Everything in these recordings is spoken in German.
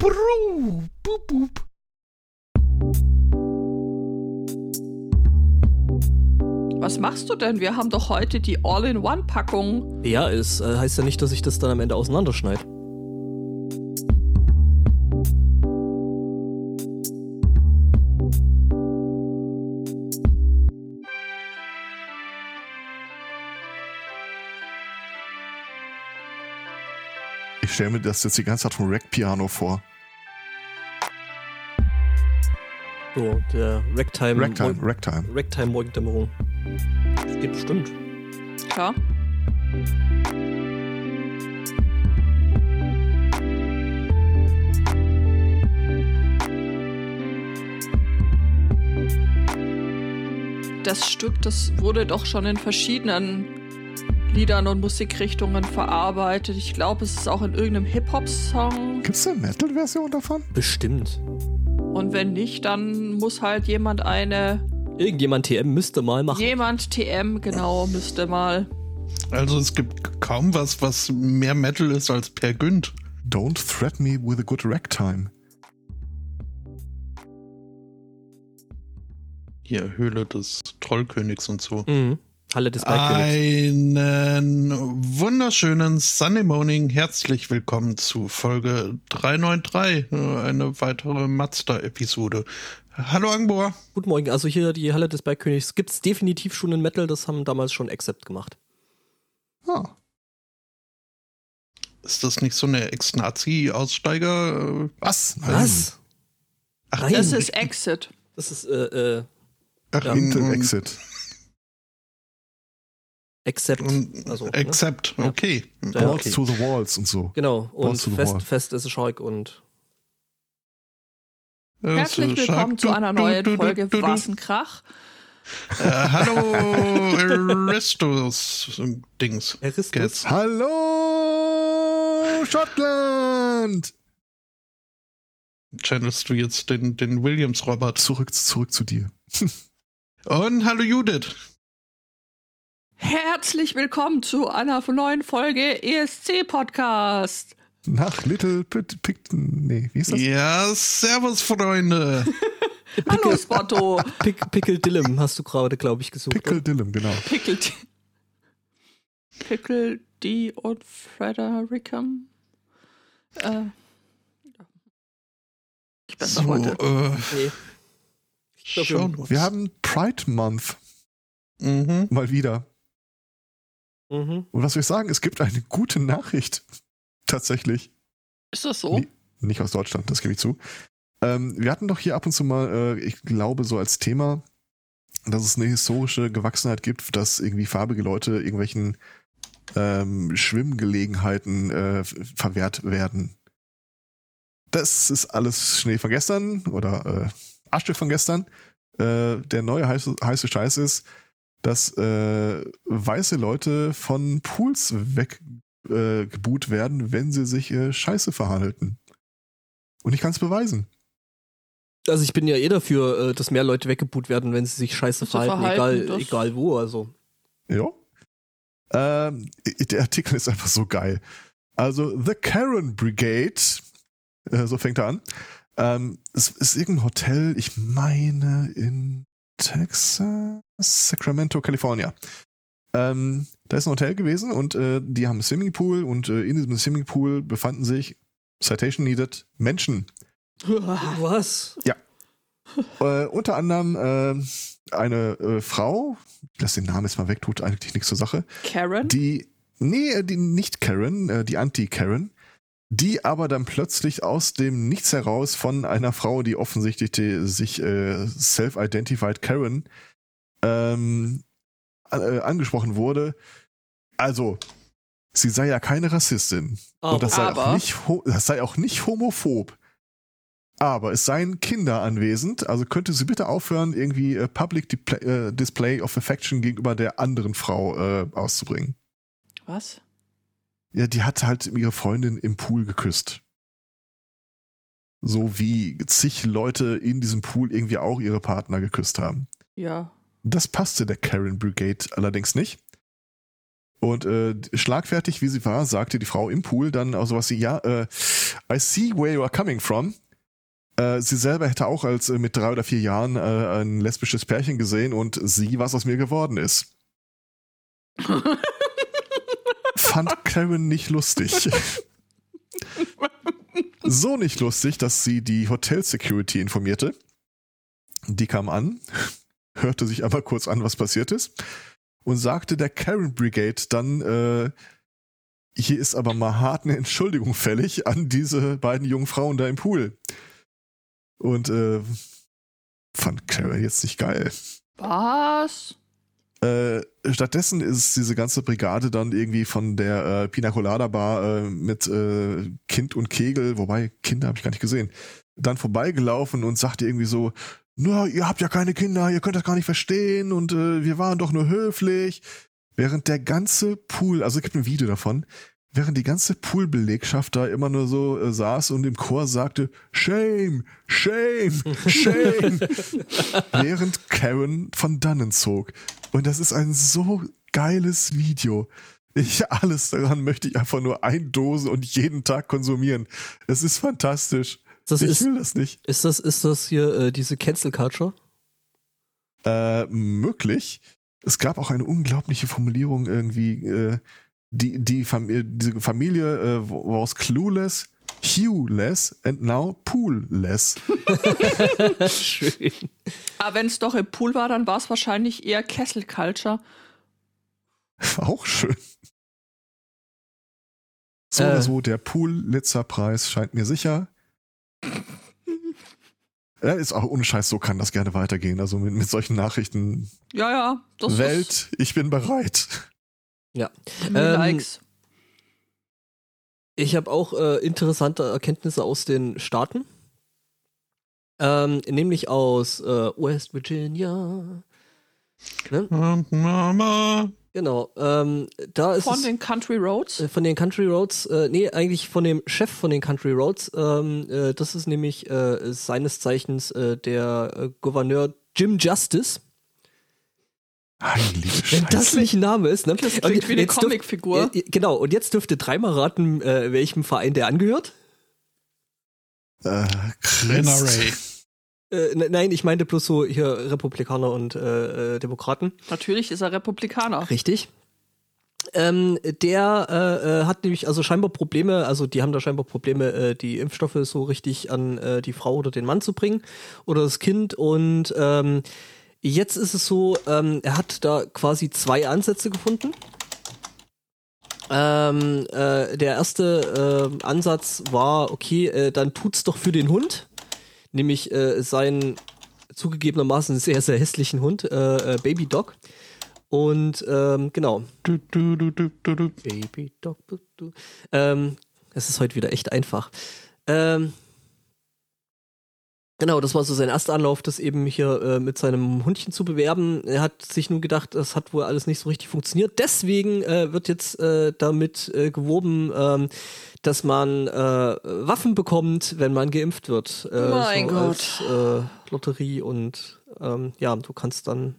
Bru, boop, boop. Was machst du denn? Wir haben doch heute die All-in-One-Packung. Ja, es äh, heißt ja nicht, dass ich das dann am Ende auseinanderschneide. Ich stelle mir das jetzt die ganze Zeit vom Rack-Piano vor. So, der Ragtime. Ragtime, Ragtime. Ragtime Morgendämmerung. Das geht bestimmt. Klar. Das Stück, das wurde doch schon in verschiedenen Liedern und Musikrichtungen verarbeitet. Ich glaube, es ist auch in irgendeinem Hip-Hop-Song. Gibt es eine Metal-Version davon? Bestimmt. Und wenn nicht, dann muss halt jemand eine. Irgendjemand TM müsste mal machen. Jemand TM, genau, müsste mal. Also es gibt kaum was, was mehr Metal ist als Per Günd. Don't threaten me with a good Ragtime. Hier, Höhle des Trollkönigs und so. Mhm. Halle des Bergkönigs. Einen wunderschönen Sunday Morning. Herzlich willkommen zu Folge 393, äh, eine weitere Mazda-Episode. Hallo Angbor. Guten Morgen. Also hier die Halle des Bergkönigs gibt es definitiv schon in Metal. Das haben damals schon Accept gemacht. Ah. Ist das nicht so eine Ex-Nazi-Aussteiger? Was? Was? Ach, Nein. Das ist Exit. Das ist äh, äh, Ach, Ja. Intel und- Exit. Accept. und- Also, ne? Accept, Ja. okay. Ja, Balls okay. to the walls und so. Genau. Und fest, fest ist Shark und Herzlich willkommen zu einer neuen Folge Was ein Krach. Äh, hallo, Aristos Dings. Aristus. Jetzt. Hallo, Schottland! Channelst du jetzt den, den Williams-Robert. Zurück, zurück zu dir. Und hallo Judith. Herzlich willkommen zu einer neuen Folge ESC Podcast. Nach Little Pit, Pick, nee, wie ist das? Ja, servus, Freunde. Hallo Spotto. Pick, Pickle Dillem hast du gerade, glaube ich, gesucht. Pickle Dillem, genau. Pickle D. Pickle D und Fredericum. Äh, ich besser So, heute. äh, Nee. Ich glaub, uns. Wir haben Pride Month Mhm. mal wieder. Mhm. Und was soll ich sagen? Es gibt eine gute Nachricht. Tatsächlich. Ist das so? Nee. Nicht aus Deutschland, das gebe ich zu. Ähm, wir hatten doch hier ab und zu mal, äh, ich glaube, so als Thema, dass es eine historische Gewachsenheit gibt, dass irgendwie farbige Leute irgendwelchen ähm, Schwimmgelegenheiten äh, verwehrt werden. Das ist alles Schnee von gestern oder äh, Asche von gestern. Äh, der neue heiße, heiße Scheiß ist, dass äh, weiße Leute von Pools weggebuht äh, werden, wenn sie sich äh, scheiße verhandelten. Und ich kann es beweisen. Also ich bin ja eh dafür, äh, dass mehr Leute weggeboot werden, wenn sie sich scheiße So verhalten, verhalten, egal, egal wo. Also Ja. Ähm, der Artikel ist einfach so geil. Also, The Karen Brigade, äh, so fängt er an. Ähm, es ist irgendein Hotel, ich meine in Texas, Sacramento, California. Ähm, da ist ein Hotel gewesen und äh, die haben einen Swimmingpool und äh, in diesem Swimmingpool befanden sich, Citation needed, Menschen. was? Äh, unter anderem äh, eine äh, Frau, ich lasse den Namen jetzt mal weg, tut eigentlich nichts zur Sache. Karen? Die, nee, äh, die nicht Karen, äh, die Anti-Karen, die aber dann plötzlich aus dem Nichts heraus von einer Frau, die offensichtlich die, sich äh, self-identified Karen ähm, äh, angesprochen wurde. Also, sie sei ja keine Rassistin. Und das sei, auch nicht, das sei auch nicht homophob. Aber es seien Kinder anwesend, also könnte sie bitte aufhören, irgendwie äh, Public Dipla- äh, Display of Affection gegenüber der anderen Frau äh, auszubringen. Was? Ja, die hat halt ihre Freundin im Pool geküsst. So wie zig Leute in diesem Pool irgendwie auch ihre Partner geküsst haben. Ja. Das passte der Karen Brigade allerdings nicht. Und äh, schlagfertig wie sie war, sagte die Frau im Pool dann auch sowas wie, ja, äh, I see where you are coming from. Äh, sie selber hätte auch als äh, mit drei oder vier Jahren äh, ein lesbisches Pärchen gesehen und sie, was aus mir geworden ist. Fand Karen nicht lustig. so nicht lustig, dass sie die Hotel Security informierte. Die kam an, hörte sich aber kurz an, was passiert ist und sagte der Karen Brigade dann, äh, hier ist aber mal hart eine Entschuldigung fällig an diese beiden jungen Frauen da im Pool. Und äh, fand Karen jetzt nicht geil. Was? Äh, stattdessen ist diese ganze Brigade dann irgendwie von der äh, Pina Colada Bar äh, mit äh, Kind und Kegel, wobei Kinder habe ich gar nicht gesehen, dann vorbeigelaufen und sagte irgendwie so, na, ihr habt ja keine Kinder, ihr könnt das gar nicht verstehen und äh, wir waren doch nur höflich. Während der ganze Pool, also es gibt ein Video davon, während die ganze Poolbelegschaft da immer nur so äh, saß und im Chor sagte, Shame, Shame, Shame, während Karen von dannen zog. Und das ist ein so geiles Video. Ich, alles daran möchte ich einfach nur eindosen und jeden Tag konsumieren. Es ist fantastisch. Das ich ist, will das nicht. ist, das, ist das hier äh, diese Cancel Culture? Äh, möglich. Es gab auch eine unglaubliche Formulierung irgendwie, äh, die, die Familie, diese Familie äh, was clueless, hueless and now poolless. Schön. Aber wenn es doch im Pool war, dann war es wahrscheinlich eher Kessel Culture. auch schön. So Äh. oder so, der Pool-Litzer-Preis scheint mir sicher. Ja, ist auch ohne Scheiß, so kann das gerne weitergehen. Also mit, mit solchen Nachrichten. Ja, ja. Das Welt, ich bin bereit. Ja. ist Ähm, Likes. Ich habe auch äh, interessante Erkenntnisse aus den Staaten. Ähm, nämlich aus äh, West Virginia. Ne? Mama. Genau. Ähm, da ist Von den Country Roads. äh, von den Country Roads, äh, nee, eigentlich von dem Chef von den Country Roads. Ähm, äh, das ist nämlich äh, seines Zeichens äh, der äh, Gouverneur Jim Justice. Heilige Wenn das Scheiße. nicht ein Name ist, ne? Das Und klingt wie eine Comicfigur. äh, genau, und jetzt dürfte dreimal raten, äh, welchem Verein der angehört. Äh, NRA. Äh, ne- nein, ich meinte bloß so hier Republikaner und äh, äh, Demokraten. Natürlich ist er Republikaner. Richtig. Ähm, der äh, äh, hat nämlich also scheinbar Probleme, also die haben da scheinbar Probleme, äh, die Impfstoffe so richtig an die Frau oder den Mann zu bringen oder das Kind. Und ähm, jetzt ist es so, ähm, er hat da quasi zwei Ansätze gefunden. Ähm, äh, der erste Ansatz war, okay, dann tut's doch für den Hund, nämlich äh, seinen zugegebenermaßen sehr, sehr hässlichen Hund, äh, äh, Baby Dog. Und ähm, genau, Du, du, du, du, du, du. Baby Dog. Du, du. Ähm, es ist heute wieder echt einfach. Ähm, genau, das war so sein erster Anlauf, das eben hier äh, mit seinem Hundchen zu bewerben. Er hat sich nun gedacht, das hat wohl alles nicht so richtig funktioniert. Deswegen äh, wird jetzt äh, damit äh, geworben, ähm, dass man äh, Waffen bekommt, wenn man geimpft wird. Äh, Mein so Gott. Als, äh, Lotterie und ähm, ja, du kannst dann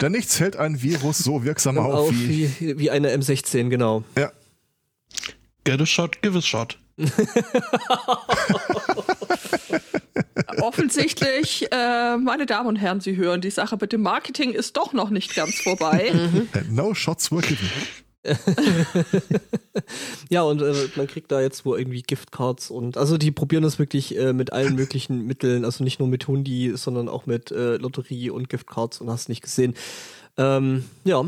Denn nichts hält ein Virus so wirksam auf, auf wie. wie, wie eine M16, genau. Get a shot, give a shot. Offensichtlich, äh, meine Damen und Herren, Sie hören, die Sache mit dem Marketing ist doch noch nicht ganz vorbei. Äh, No shots were given. Ja, und äh, man kriegt da jetzt wohl irgendwie Giftcards und also die probieren das wirklich äh, mit allen möglichen Mitteln, also nicht nur mit Hundi, sondern auch mit äh, Lotterie und Giftcards und hast nicht gesehen. Ähm, ja,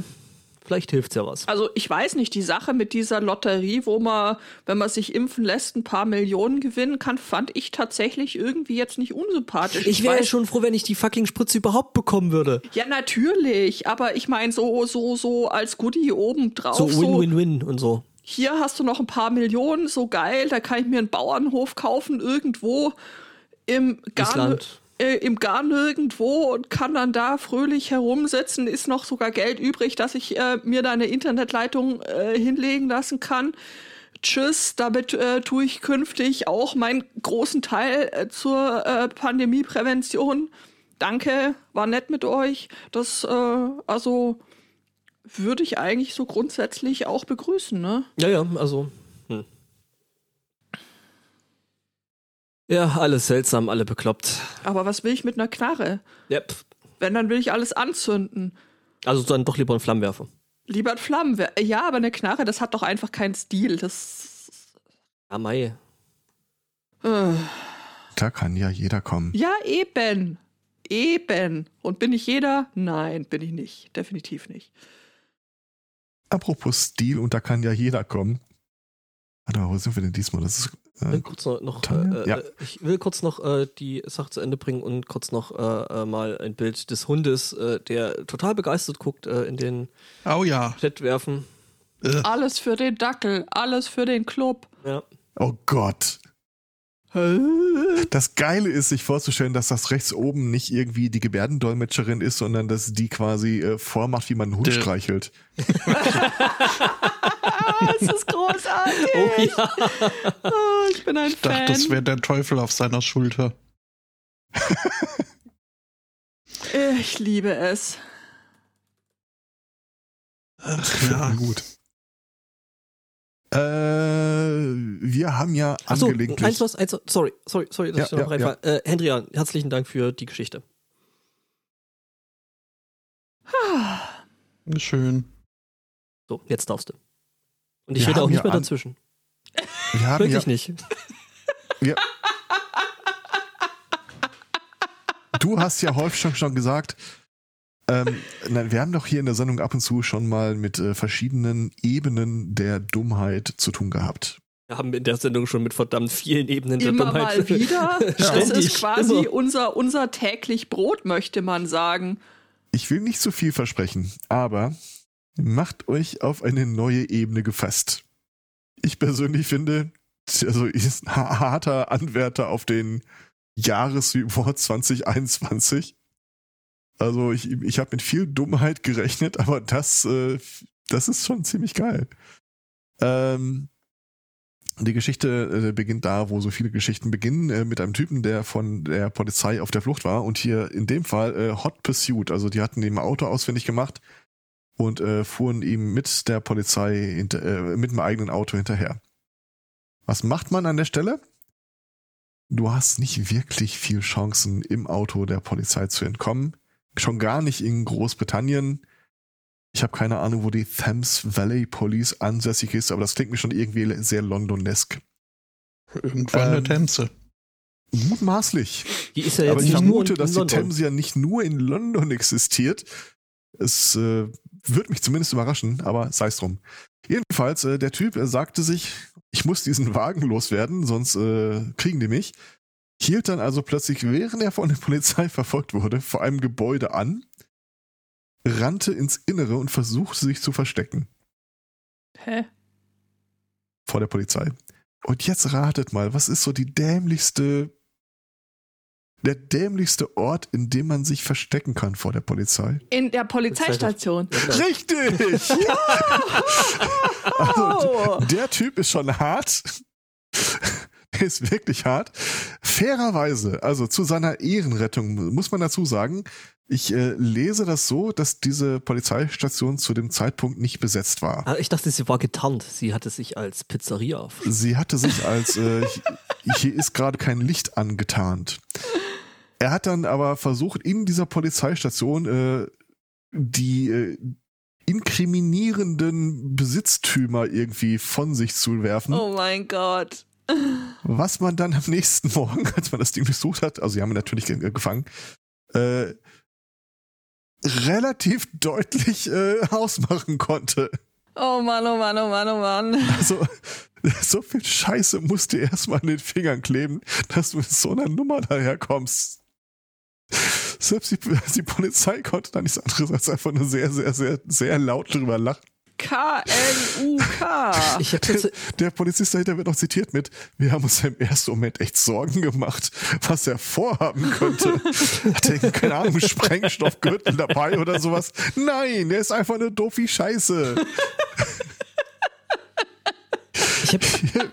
vielleicht hilft's ja was. Also ich weiß nicht, die Sache mit dieser Lotterie, wo man, wenn man sich impfen lässt, ein paar Millionen gewinnen kann, fand ich tatsächlich irgendwie jetzt nicht unsympathisch. Ich wäre ja schon froh, wenn ich die fucking Spritze überhaupt bekommen würde. Ja, natürlich, aber ich meine so, so, so als Goodie obendrauf. So so Win-Win-Win und so. hier hast du noch ein paar Millionen, so geil, da kann ich mir einen Bauernhof kaufen irgendwo im gar, Island. Äh, im gar nirgendwo und kann dann da fröhlich herumsitzen, ist noch sogar Geld übrig, dass ich äh, mir da eine Internetleitung äh, hinlegen lassen kann. Tschüss, damit äh, tue ich künftig auch meinen großen Teil äh, zur äh, Pandemieprävention. Danke, war nett mit euch. Das, äh, also, würde ich eigentlich so grundsätzlich auch begrüßen, ne? Ja, ja, also. Hm. Ja, alles seltsam, alle bekloppt. Aber was will ich mit einer Knarre? Yep. Wenn, dann will ich alles anzünden. Also dann doch lieber einen Flammenwerfer. Lieber ein Flammenwerfer. Ja, aber eine Knarre, das hat doch einfach keinen Stil. Das. Ah, Mai. Äh. Da kann ja jeder kommen. Ja, eben. Eben. Und bin ich jeder? Nein, bin ich nicht. Definitiv nicht. Apropos Stil, und da kann ja jeder kommen. Warte mal, wo sind wir denn diesmal? Das ist, Ich will äh, kurz noch, noch äh, Ja. äh, ich will kurz noch äh, die Sache zu Ende bringen und kurz noch äh, äh, mal ein Bild des Hundes, äh, der total begeistert guckt, äh, in den Oh ja. Chat werfen. Äh, Alles für den Dackel, alles für den Club. Ja. oh Gott. Das Geile ist, sich vorzustellen, dass das rechts oben nicht irgendwie die Gebärdendolmetscherin ist, sondern dass die quasi äh, vormacht, wie man einen Hund Der- streichelt. Es ist großartig. Oh ja. Oh, ich bin ein ich dachte, Fan. das wäre der Teufel auf seiner Schulter. ich liebe es. Ach ja. Gut. Äh, wir haben ja Achso, angelegentlich. eins was, eins, sorry, sorry, sorry, dass Ja, ich da noch ja, reinfall. Äh, Hendria, herzlichen Dank für die Geschichte. Schön. So, jetzt darfst du. Und ich Wir rede auch nicht ja mehr an- dazwischen. wir haben ja, Wirklich nicht. wir, du hast ja häufig schon, schon gesagt, ähm, nein, wir haben doch hier in der Sendung ab und zu schon mal mit äh, verschiedenen Ebenen der Dummheit zu tun gehabt. Wir haben in der Sendung schon mit verdammt vielen Ebenen der Immer Dummheit. mal wieder. Das Ständig, ist quasi immer. unser, unser täglich Brot, möchte man sagen. Ich will nicht zu viel versprechen, aber macht euch auf eine neue Ebene gefasst. Ich persönlich finde, also ist ein harter Anwärter auf den Jahresreport 2021. Also ich, ich habe mit viel Dummheit gerechnet, aber das, äh, das ist schon ziemlich geil. Ähm, die Geschichte äh, beginnt da, wo so viele Geschichten beginnen, äh, mit einem Typen, der von der Polizei auf der Flucht war und hier in dem Fall äh, Hot Pursuit. Also die hatten ihm Auto ausfindig gemacht und fuhren ihm mit der Polizei hinter, mit dem eigenen Auto hinterher. Was macht man an der Stelle? Du hast nicht wirklich viel Chancen, im Auto der Polizei zu entkommen. Schon gar nicht in Großbritannien. Ich habe keine Ahnung, wo die Thames Valley Police ansässig ist, aber das klingt mir schon irgendwie sehr Londonesk. Irgendwann eine Ähm, Themse. Mutmaßlich. Die ist ja jetzt aber ich vermute, dass die. Themse ja nicht nur in London existiert. Es äh, wird mich zumindest überraschen, aber sei es drum. Jedenfalls, äh, der Typ äh, sagte sich, ich muss diesen Wagen loswerden, sonst äh, kriegen die mich. Hielt dann also plötzlich, während er von der Polizei verfolgt wurde, vor einem Gebäude an, rannte ins Innere und versuchte sich zu verstecken Hä? vor der Polizei. Und jetzt ratet mal, was ist so die dämlichste, der dämlichste Ort, in dem man sich verstecken kann vor der Polizei? In der Polizeistation. Ja, genau. Richtig! also, Oh. der Typ ist schon hart. Er ist wirklich hart. Fairerweise, also zu seiner Ehrenrettung muss man dazu sagen, ich äh, lese das so, dass diese Polizeistation zu dem Zeitpunkt nicht besetzt war. Ah, Ich dachte, sie war getarnt. Sie hatte sich als Pizzeria. Sie hatte sich als, äh, hier ist gerade kein Licht angetarnt. Er hat dann aber versucht, in dieser Polizeistation äh, die äh, inkriminierenden Besitztümer irgendwie von sich zu werfen. oh mein Gott. Was man dann am nächsten Morgen, als man das Ding durchsucht hat, also sie haben ihn natürlich ge- gefangen, äh, relativ deutlich äh, ausmachen konnte. Oh Mann, oh Mann, oh Mann, oh Mann. Also, so viel Scheiße musst du erstmal an den Fingern kleben, dass du mit so einer Nummer daherkommst. Selbst die, die Polizei konnte da nichts anderes als einfach nur sehr, sehr, sehr, sehr laut drüber lachen. K-L-U-K. Jetzt, Der Polizist dahinter wird noch zitiert mit, wir haben uns im ersten Moment echt Sorgen gemacht, was er vorhaben könnte. Hat er, keine Ahnung, Sprengstoffgürtel dabei oder sowas? Nein, der ist einfach nur doof wie Scheiße. ich hab, Hier,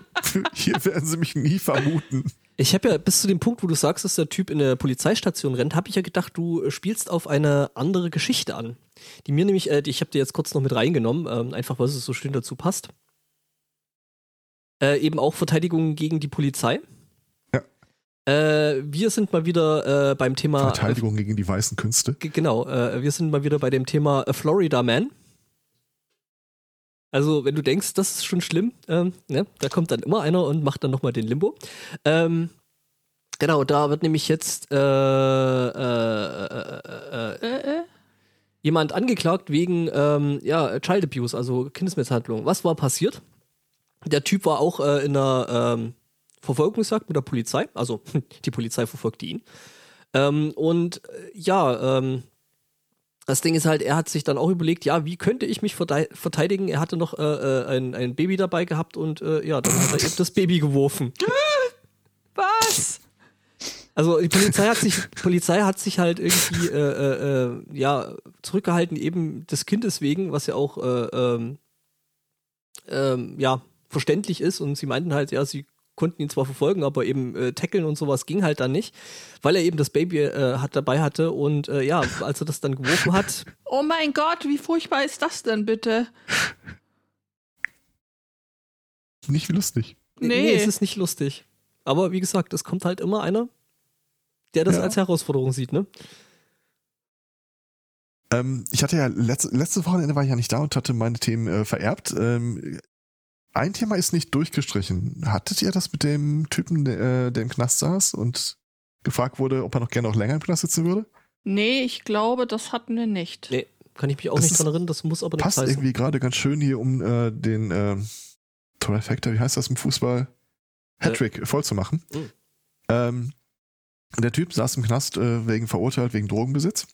hier werden sie mich nie vermuten. Ich habe ja bis zu dem Punkt, wo du sagst, dass der Typ in der Polizeistation rennt, habe ich ja gedacht, du äh, spielst auf eine andere Geschichte an. Die mir nämlich, äh, die, ich habe dir jetzt kurz noch mit reingenommen, ähm, einfach weil es so schön dazu passt. Äh, eben auch Verteidigung gegen die Polizei. Ja. Äh, wir sind mal wieder äh, beim Thema. Verteidigung gegen die weißen Künste. Genau, äh, wir sind mal wieder bei dem Thema Florida Man. Also, wenn du denkst, das ist schon schlimm, ähm, ne, da kommt dann immer einer und macht dann nochmal den Limbo. Ähm, genau, da wird nämlich jetzt äh, äh, äh, äh, Äh, äh. jemand angeklagt wegen ähm, ja, Child Abuse, also Kindesmisshandlung. Was war passiert? Der Typ war auch in einer ähm, Verfolgungsjagd mit der Polizei, also die Polizei verfolgte ihn. Ähm, und ja, ähm, das Ding ist halt, er hat sich dann auch überlegt, ja, wie könnte ich mich verteidigen? Er hatte noch äh, äh, ein, ein Baby dabei gehabt und äh, ja, dann hat er eben das Baby geworfen. Was? Also die Polizei hat sich, Polizei hat sich halt irgendwie äh, äh, äh, ja zurückgehalten eben des Kindes wegen, was ja auch äh, ähm, ähm, ja verständlich ist. Und sie meinten halt, ja, sie konnten ihn zwar verfolgen, aber eben äh, tackeln und sowas ging halt dann nicht, weil er eben das Baby äh, hat dabei hatte und äh, ja, als er das dann geworfen hat, Oh mein Gott, wie furchtbar ist das denn bitte? Nicht lustig. Nee. es ist nicht lustig. Aber wie gesagt, es kommt halt immer einer, der das Ja. als Herausforderung sieht, ne? Ähm, ich hatte ja letzte, letzte Wochenende war ich ja nicht da und hatte meine Themen äh, vererbt. Ähm, ein Thema ist nicht durchgestrichen. Hattet ihr das mit dem Typen, der, äh, der im Knast saß und gefragt wurde, ob er noch gerne noch länger im Knast sitzen würde? Nee, ich glaube, das hatten wir nicht. Nee, kann ich mich auch Das nicht dran erinnern, das muss aber nicht Passt heißen. irgendwie gerade ganz schön hier, um äh, den äh, Trifecta, wie heißt das im Fußball? Hattrick voll zu machen. Mhm. Ähm, der Typ saß im Knast äh, wegen verurteilt wegen Drogenbesitz.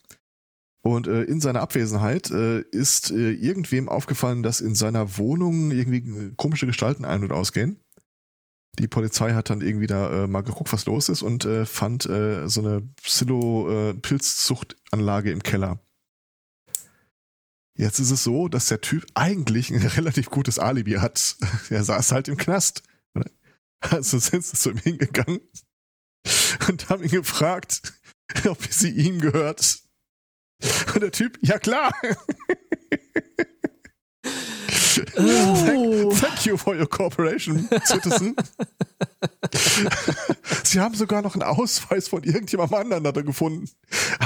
Und äh, in seiner Abwesenheit äh, ist äh, irgendwem aufgefallen, dass in seiner Wohnung irgendwie äh, komische Gestalten ein- und ausgehen. Die Polizei hat dann irgendwie da äh, mal geguckt, was los ist und äh, fand äh, so eine Psilo-Pilzzuchtanlage im Keller. Jetzt ist es so, dass der Typ eigentlich ein relativ gutes Alibi hat. Er saß halt im Knast. Also sind sie zu ihm hingegangen und haben ihn gefragt, ob sie ihm gehört. Und der Typ, ja klar. Oh. Thank you for your cooperation, Citizen. Sie haben sogar noch einen Ausweis von irgendjemandem anderen da gefunden.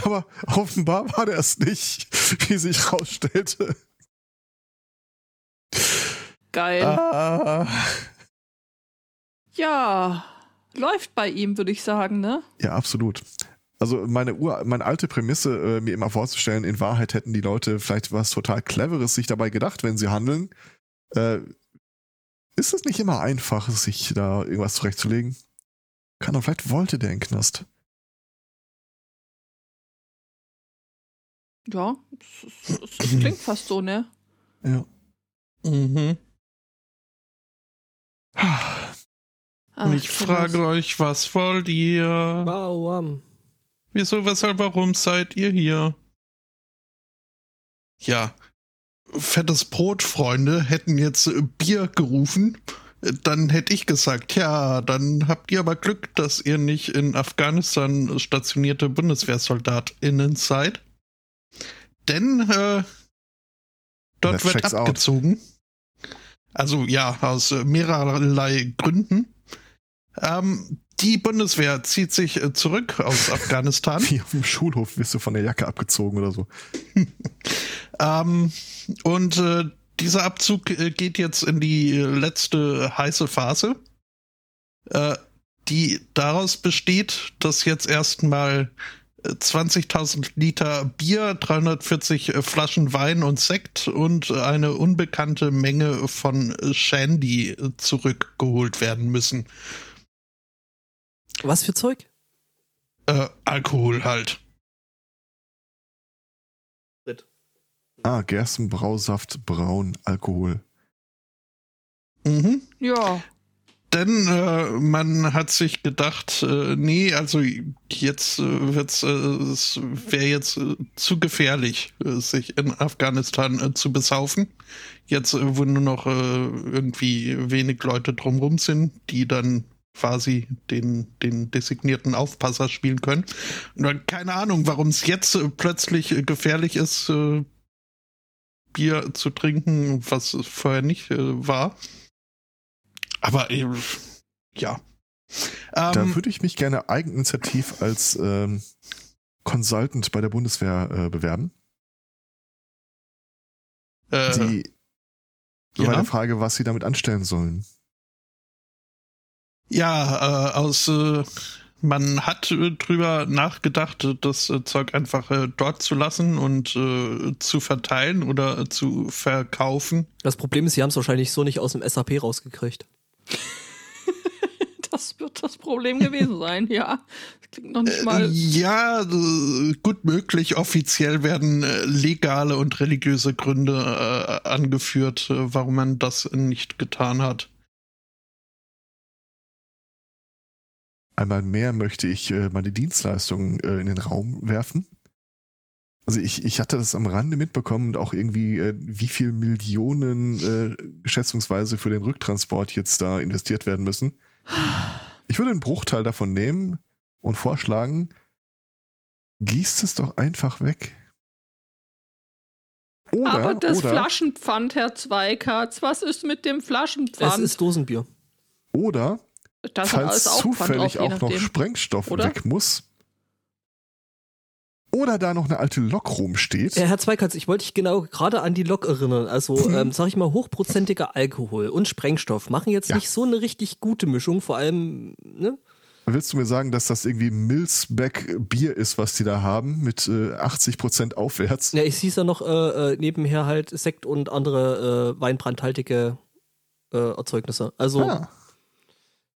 Aber offenbar war der es nicht, wie sich rausstellte. Geil. Ah. Ja, läuft bei ihm, würde ich sagen, ne? Ja, absolut. Also meine, Ur meine alte Prämisse, äh, mir immer vorzustellen, in Wahrheit hätten die Leute vielleicht was total Cleveres sich dabei gedacht, wenn sie handeln. Äh, ist es nicht immer einfach, sich da irgendwas zurechtzulegen? Kann doch, vielleicht wollte der in den Knast. Ja, es, es, es klingt fast so, ne? Ja. Mhm. Ach, Und ich frage euch, was wollt ihr? Wow, um. Wieso, weshalb, warum seid ihr hier? Ja, fettes Brot, Freunde, hätten jetzt äh, Bier gerufen, dann hätte ich gesagt, ja, dann habt ihr aber Glück, dass ihr nicht in Afghanistan stationierte BundeswehrsoldatInnen seid. Denn äh, dort That wird checks out. abgezogen. Also ja, aus mehrerlei Gründen. Ähm, die Bundeswehr zieht sich äh, zurück aus Afghanistan. Wie auf dem Schulhof wirst du von der Jacke abgezogen oder so. Ähm, und äh, dieser Abzug äh, geht jetzt in die äh, letzte heiße Phase, äh, die daraus besteht, dass jetzt erstmal äh, 20.000 Liter Bier, 340 äh, Flaschen Wein und Sekt und eine unbekannte Menge von Shandy zurückgeholt werden müssen. Was für Zeug? Äh, Alkohol halt. Ah, Gerstenbrausaft, Braun, Alkohol. Mhm. Ja, Denn äh, man hat sich gedacht, äh, nee, also jetzt äh, wird's, äh, es wäre jetzt äh, zu gefährlich, äh, sich in Afghanistan äh, zu besaufen. Jetzt, äh, wo nur noch äh, irgendwie wenig Leute drumrum sind, die dann quasi den, den designierten Aufpasser spielen können. Keine Ahnung, warum es jetzt äh, plötzlich äh, gefährlich ist, äh, Bier zu trinken, was vorher nicht war. Aber ja. Da Ähm, würde ich mich gerne eigeninitiativ als ähm, Consultant bei der Bundeswehr äh, bewerben. äh, Die ja. bei der Frage, was sie damit anstellen sollen. Ja, äh, aus äh, man hat äh, drüber nachgedacht, äh, das äh, Zeug einfach äh, dort zu lassen und äh, zu verteilen oder äh, zu verkaufen. Das Problem ist, sie haben es wahrscheinlich so nicht aus dem SAP rausgekriegt. Das wird das Problem gewesen sein, ja. Das klingt noch nicht mal. Ja, äh, gut möglich. Offiziell werden äh, legale und religiöse Gründe äh, angeführt, äh, warum man das nicht getan hat. Einmal mehr möchte ich äh, meine Dienstleistungen äh, in den Raum werfen. Also ich, ich hatte das am Rande mitbekommen und auch irgendwie, äh, wie viel Millionen äh, schätzungsweise für den Rücktransport jetzt da investiert werden müssen. Ich würde einen Bruchteil davon nehmen und vorschlagen, gießt es doch einfach weg. Oder, Aber das oder, Flaschenpfand, Herr Zweikatz, was ist mit dem Es Flaschenpfand? ist Dosenbier. das oder hat falls zufällig auch noch nachdem. Sprengstoff Oder? weg muss. Oder da noch eine alte Lok rumsteht. Äh, Herr Zweikatz, ich wollte dich genau gerade an die Lok erinnern. Also, ähm, sag ich mal, hochprozentiger Alkohol und Sprengstoff machen jetzt Ja. nicht so eine richtig gute Mischung, vor allem, ne? Willst du mir sagen, dass das irgendwie Milsbeck Bier ist, was die da haben, mit äh, 80% aufwärts? Ja, ich sehe ja noch äh, äh, nebenher halt Sekt und andere äh, weinbrandhaltige äh, Erzeugnisse. Also, Ah.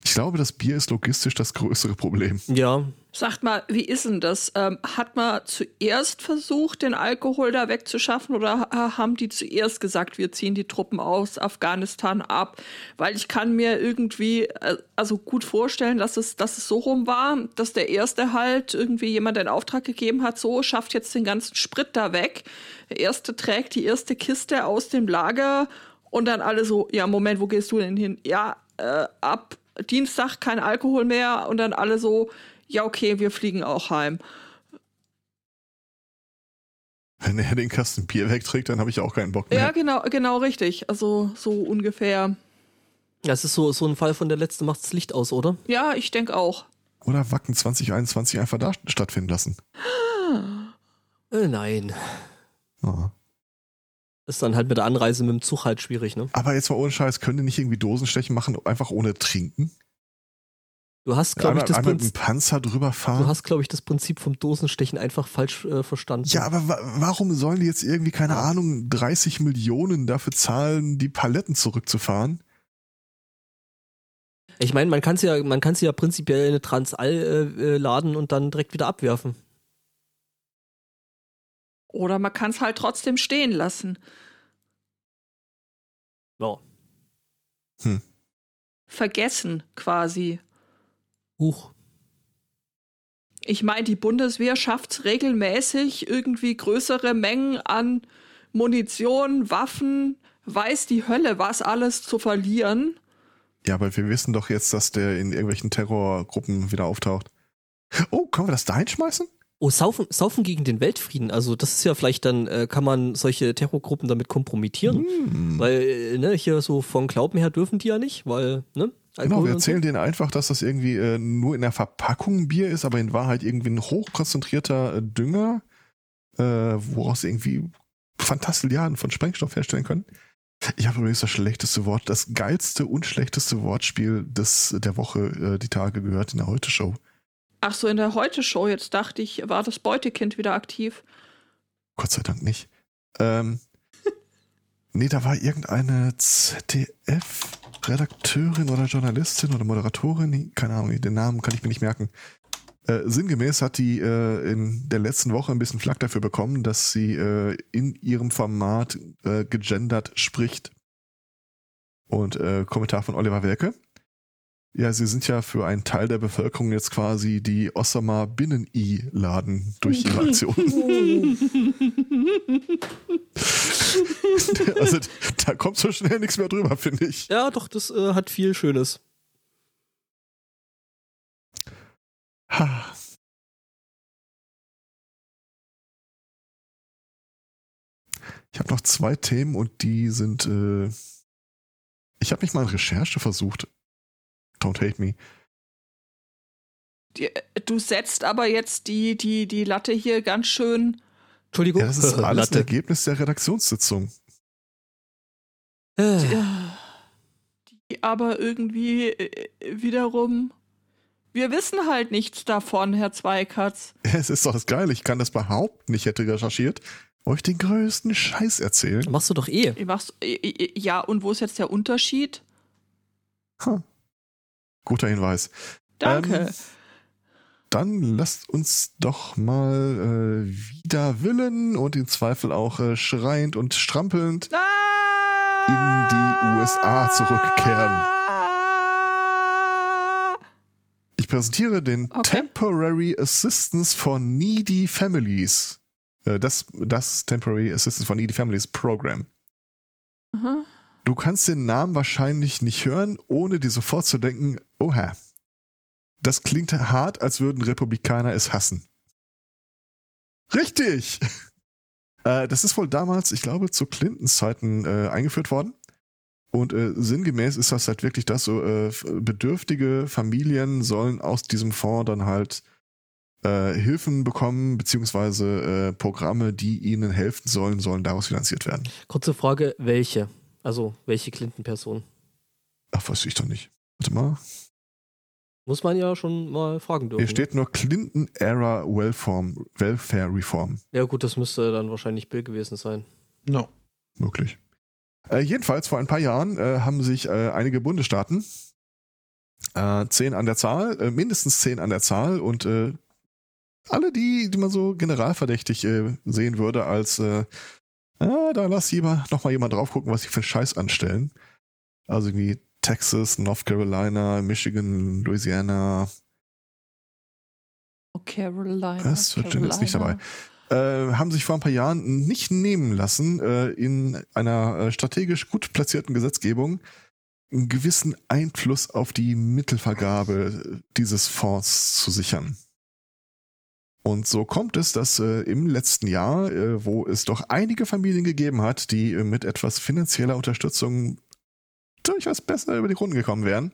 Ich glaube, das Bier ist logistisch das größere Problem. ja. Sagt mal, wie ist denn das? Ähm, hat man zuerst versucht, den Alkohol da wegzuschaffen oder ha- haben die zuerst gesagt, wir ziehen die Truppen aus Afghanistan ab? Weil ich kann mir irgendwie äh, also gut vorstellen, dass es, dass es so rum war, dass der erste halt irgendwie jemand einen Auftrag gegeben hat, so schafft jetzt den ganzen Sprit da weg. Der erste trägt die erste Kiste aus dem Lager und dann alle so, ja, Moment, wo gehst du denn hin? Ja, äh, ab Dienstag kein Alkohol mehr und dann alle so, ja, okay, wir fliegen auch heim. Wenn er den Kasten Bier wegträgt, dann habe ich auch keinen Bock mehr. Ja, genau, genau richtig. Also so ungefähr. Das ist so, so ein Fall von der letzte macht das Licht aus, oder? Ja, ich denke auch. Oder Wacken 2021 einfach da stattfinden lassen. Äh, nein. Ja. Ist dann halt mit der Anreise mit dem Zug halt schwierig, ne? Aber jetzt mal ohne Scheiß, können die nicht irgendwie Dosenstechen machen, einfach ohne trinken? Du hast, glaube ich, das Prinzip, Panzer drüber fahren? du hast, glaube ich, das Prinzip vom Dosenstechen einfach falsch äh, verstanden. ja, aber wa warum sollen die jetzt irgendwie, keine Ahnung, 30 Millionen dafür zahlen, die Paletten zurückzufahren? Ich meine, man kann es ja, man kann ja prinzipiell in eine Transall äh, äh, laden und dann direkt wieder abwerfen. Oder man kann es halt trotzdem stehen lassen. Ja. Vergessen quasi. Huch. Ich meine, die Bundeswehr schafft regelmäßig irgendwie größere Mengen an Munition, Waffen, weiß die Hölle, was alles zu verlieren. Ja, aber wir wissen doch jetzt, dass der in irgendwelchen Terrorgruppen wieder auftaucht. Oh, können wir das da hinschmeißen? Oh, saufen, saufen gegen den Weltfrieden. Also das ist ja vielleicht dann, äh, kann man solche Terrorgruppen damit kompromittieren. Hm. Weil, äh, ne, hier so von Glauben her dürfen die ja nicht, weil, ne? Genau, Alkohol wir und so. erzählen denen einfach, dass das irgendwie äh, nur in der Verpackung Bier ist, aber in Wahrheit irgendwie ein hochkonzentrierter äh, Dünger, äh, woraus sie irgendwie Fantastilliarden von Sprengstoff herstellen können. Ich habe übrigens das schlechteste Wort, das geilste und schlechteste Wortspiel des, der Woche, äh, die Tage gehört in der Heute-Show. Ach so, in der Heute-Show, jetzt dachte ich, war das Beutekind wieder aktiv. Gott sei Dank nicht. Ähm, nee, da war irgendeine ZDF-Redakteurin oder Journalistin oder Moderatorin, keine Ahnung, den Namen kann ich mir nicht merken. Äh, sinngemäß hat die äh, in der letzten Woche ein bisschen Flack dafür bekommen, dass sie äh, in ihrem Format äh, gegendert spricht. Und äh, Kommentar von Oliver Welke. Ja, sie sind ja für einen Teil der Bevölkerung jetzt quasi die Osama Binnen-I-Laden durch ihre Aktionen. also da kommt so schnell nichts mehr drüber, finde ich. Ja, doch, das äh, hat viel Schönes. Ha. Ich habe noch zwei Themen und die sind. Äh, ich habe mich mal in Recherche versucht. Don't hate me. Äh, du setzt aber jetzt die, die, die Latte hier ganz schön. Entschuldigung. Ja, das ist alles ein Latte. Ergebnis der Redaktionssitzung. Äh, Die aber irgendwie äh, wiederum. Wir wissen halt nichts davon, Herr Zweikatz. Es ist doch das Geile. Ich kann das behaupten. Ich hätte recherchiert. Euch den größten Scheiß erzählen. Machst du doch eh. Ich mach's, äh, ja, und wo ist jetzt der Unterschied? Ha. Guter Hinweis. Danke. Ähm, Dann lasst uns doch mal äh, wider Willen und im Zweifel auch äh, schreiend und strampelnd in die USA zurückkehren. Ich präsentiere den Okay. Temporary Assistance for Needy Families. Äh, das, das Temporary Assistance for Needy Families Program. Aha. Du kannst den Namen wahrscheinlich nicht hören, ohne dir sofort zu denken, oha. Das klingt hart, als würden Republikaner es hassen. Richtig! äh, das ist wohl damals, ich glaube, zu Clintons Zeiten äh, eingeführt worden. Und äh, sinngemäß ist das halt wirklich das so, äh, bedürftige Familien sollen aus diesem Fonds dann halt äh, Hilfen bekommen, beziehungsweise Programme, die ihnen helfen sollen, sollen daraus finanziert werden. Kurze Frage, welche? Also, welche Clinton-Person? Ach, weiß ich doch nicht. Warte mal. Muss man ja schon mal fragen dürfen. Hier steht nur Clinton Era Welform, Welfare Reform. Ja, gut, das müsste dann wahrscheinlich Bill gewesen sein. No. Möglich. Äh, jedenfalls, vor ein paar Jahren äh, haben sich äh, einige Bundesstaaten, äh, zehn an der Zahl, äh, mindestens zehn an der Zahl und äh, alle die, die man so generalverdächtig äh, sehen würde, als äh, ah, da lass lieber noch mal jemand drauf gucken, was sie für einen Scheiß anstellen. Also irgendwie Texas, North Carolina, Michigan, Louisiana, Oh, Carolina. Was? Virginia ist nicht dabei. äh, haben sich vor ein paar Jahren nicht nehmen lassen, äh, in einer äh, strategisch gut platzierten Gesetzgebung einen gewissen Einfluss auf die Mittelvergabe dieses Fonds zu sichern. Und so kommt es, dass äh, im letzten Jahr, äh, wo es doch einige Familien gegeben hat, die äh, mit etwas finanzieller Unterstützung durchaus besser über die Runden gekommen wären,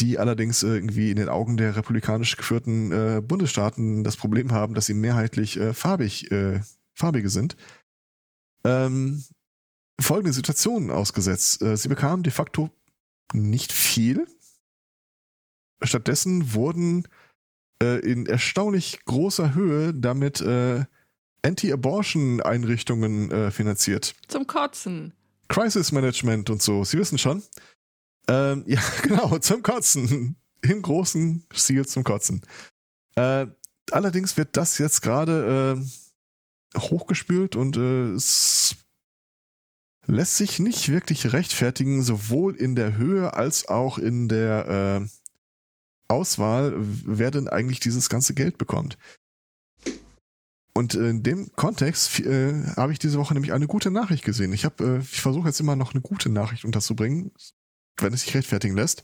die allerdings äh, irgendwie in den Augen der republikanisch geführten äh, Bundesstaaten das Problem haben, dass sie mehrheitlich äh, farbig, äh, farbige sind, ähm, folgende Situationen ausgesetzt. Äh, sie bekamen de facto nicht viel. Stattdessen wurden äh, in erstaunlich großer Höhe damit Anti-Abortion-Einrichtungen finanziert. Zum Kotzen. Crisis Management und so. Sie wissen schon. Ähm, ja, genau, zum Kotzen. Im großen Stil zum Kotzen. Äh, allerdings wird das jetzt gerade äh, hochgespült und äh, es lässt sich nicht wirklich rechtfertigen, sowohl in der Höhe als auch in der äh, Auswahl, wer denn eigentlich dieses ganze Geld bekommt. Und in dem Kontext äh, habe ich diese Woche nämlich eine gute Nachricht gesehen. Ich habe, äh, ich versuche jetzt immer noch eine gute Nachricht unterzubringen, wenn es sich rechtfertigen lässt.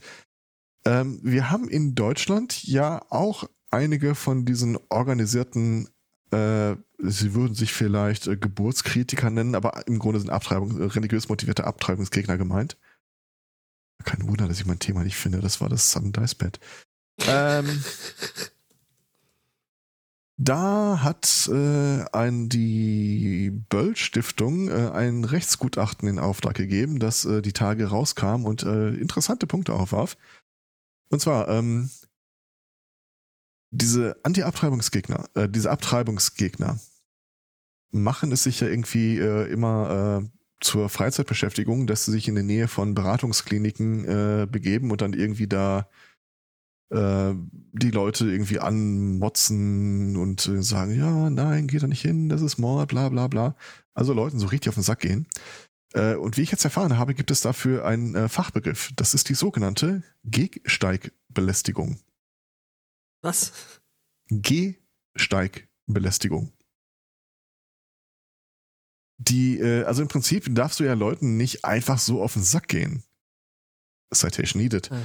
Ähm, wir haben in Deutschland ja auch einige von diesen organisierten, äh, sie würden sich vielleicht äh, Geburtskritiker nennen, aber im Grunde sind Abtreibung, äh, religiös motivierte Abtreibungsgegner gemeint. Kein Wunder, dass ich mein Thema nicht finde. Das war das Sun Dice Bed. Ähm, da hat äh, ein, die Böll-Stiftung äh, ein Rechtsgutachten in Auftrag gegeben, das äh, die Tage rauskam und äh, interessante Punkte aufwarf. Und zwar, ähm, diese Anti-Abtreibungsgegner, äh, diese Abtreibungsgegner machen es sich ja irgendwie äh, immer äh, zur Freizeitbeschäftigung, dass sie sich in der Nähe von Beratungskliniken äh, begeben und dann irgendwie da äh, die Leute irgendwie anmotzen und äh, sagen, ja, nein, geht da nicht hin, das ist Mord, bla bla bla. Also Leuten so richtig auf den Sack gehen. Äh, und wie ich jetzt erfahren habe, gibt es dafür einen Fachbegriff. Das ist die sogenannte Gehsteigbelästigung. Was? Gehsteigbelästigung. Die, äh, also im Prinzip darfst du ja Leuten nicht einfach so auf den Sack gehen. Citation needed. Ja.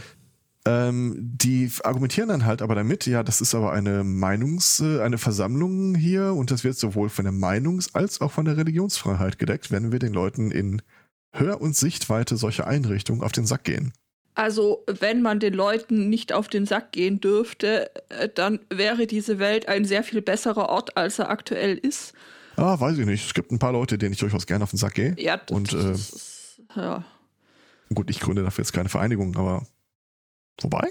Ähm, die argumentieren dann halt aber damit, ja, das ist aber eine Meinungs-, äh, eine Versammlung hier und das wird sowohl von der Meinungs- als auch von der Religionsfreiheit gedeckt, wenn wir den Leuten in Hör- und Sichtweite solcher Einrichtungen auf den Sack gehen. Also, wenn man den Leuten nicht auf den Sack gehen dürfte, äh, dann wäre diese Welt ein sehr viel besserer Ort, als er aktuell ist. Ah, weiß ich nicht. Es gibt ein paar Leute, denen ich durchaus gerne auf den Sack gehe. Ja, das, Und, das, äh, ist, ja. Gut, ich gründe dafür jetzt keine Vereinigung, aber wobei?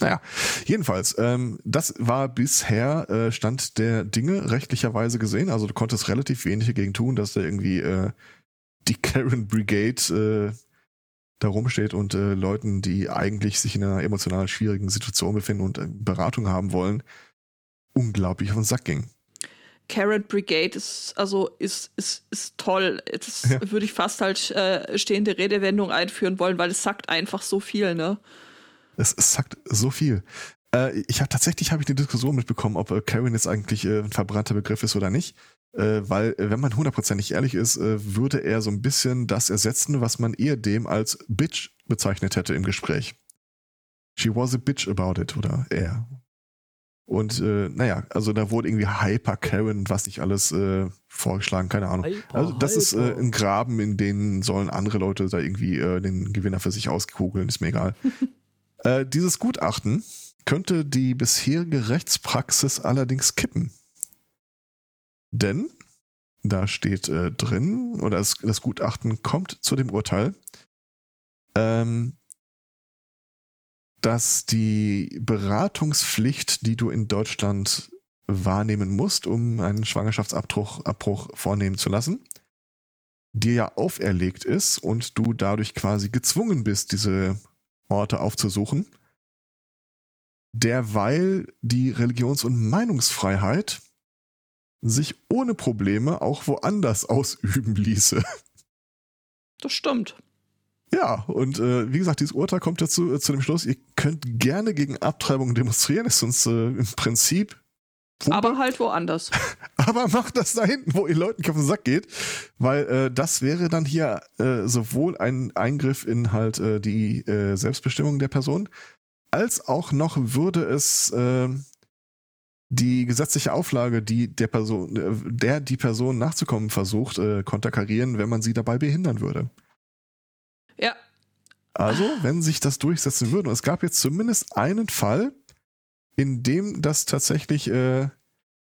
Naja, jedenfalls, ähm, das war bisher äh, Stand der Dinge rechtlicherweise gesehen. Also du konntest relativ wenig dagegen tun, dass da irgendwie äh, die Karen Brigade äh, da rumsteht und äh, Leuten, die eigentlich sich in einer emotional schwierigen Situation befinden und äh, Beratung haben wollen, unglaublich auf den Sack ging. Carrot Brigade ist also ist ist ist toll. Das Ja. würde ich fast als äh, stehende Redewendung einführen wollen, weil es sagt einfach so viel, ne? Es, es sagt so viel. Äh, ich habe tatsächlich habe ich eine Diskussion mitbekommen, ob äh, Karen jetzt eigentlich äh, ein verbrannter Begriff ist oder nicht. Äh, weil, äh, wenn man hundertprozentig ehrlich ist, würde er so ein bisschen das ersetzen, was man eher dem als Bitch bezeichnet hätte im Gespräch. She was a bitch about it, oder er. Und äh, naja, also da wurde irgendwie Hyper Karen und was nicht alles äh, vorgeschlagen, keine Ahnung. Hyper, Also das ist äh, hyper. ein Graben, in den sollen andere Leute da irgendwie äh, den Gewinner für sich auskugeln, ist mir egal. äh, dieses Gutachten könnte die bisherige Rechtspraxis allerdings kippen. Denn da steht äh, drin, oder das, das Gutachten kommt zu dem Urteil, ähm, dass die Beratungspflicht, die du in Deutschland wahrnehmen musst, um einen Schwangerschaftsabbruch Abbruch vornehmen zu lassen, dir ja auferlegt ist und du dadurch quasi gezwungen bist, diese Orte aufzusuchen, derweil die Religions- und Meinungsfreiheit sich ohne Probleme auch woanders ausüben ließe. Das stimmt. Ja, und äh, wie gesagt, dieses Urteil kommt dazu äh, zu dem Schluss, ihr könnt gerne gegen Abtreibung demonstrieren, ist uns äh, im Prinzip Wumpe. Aber halt woanders. Aber macht das da hinten, wo ihr Leuten auf den Sack geht, weil äh, das wäre dann hier äh, sowohl ein Eingriff in halt äh, die äh, Selbstbestimmung der Person, als auch noch würde es äh, die gesetzliche Auflage, die der Person, äh, der die Person nachzukommen versucht, äh, konterkarieren, wenn man sie dabei behindern würde. Ja, Also, wenn sich das durchsetzen würde, und es gab jetzt zumindest einen Fall, in dem das tatsächlich äh,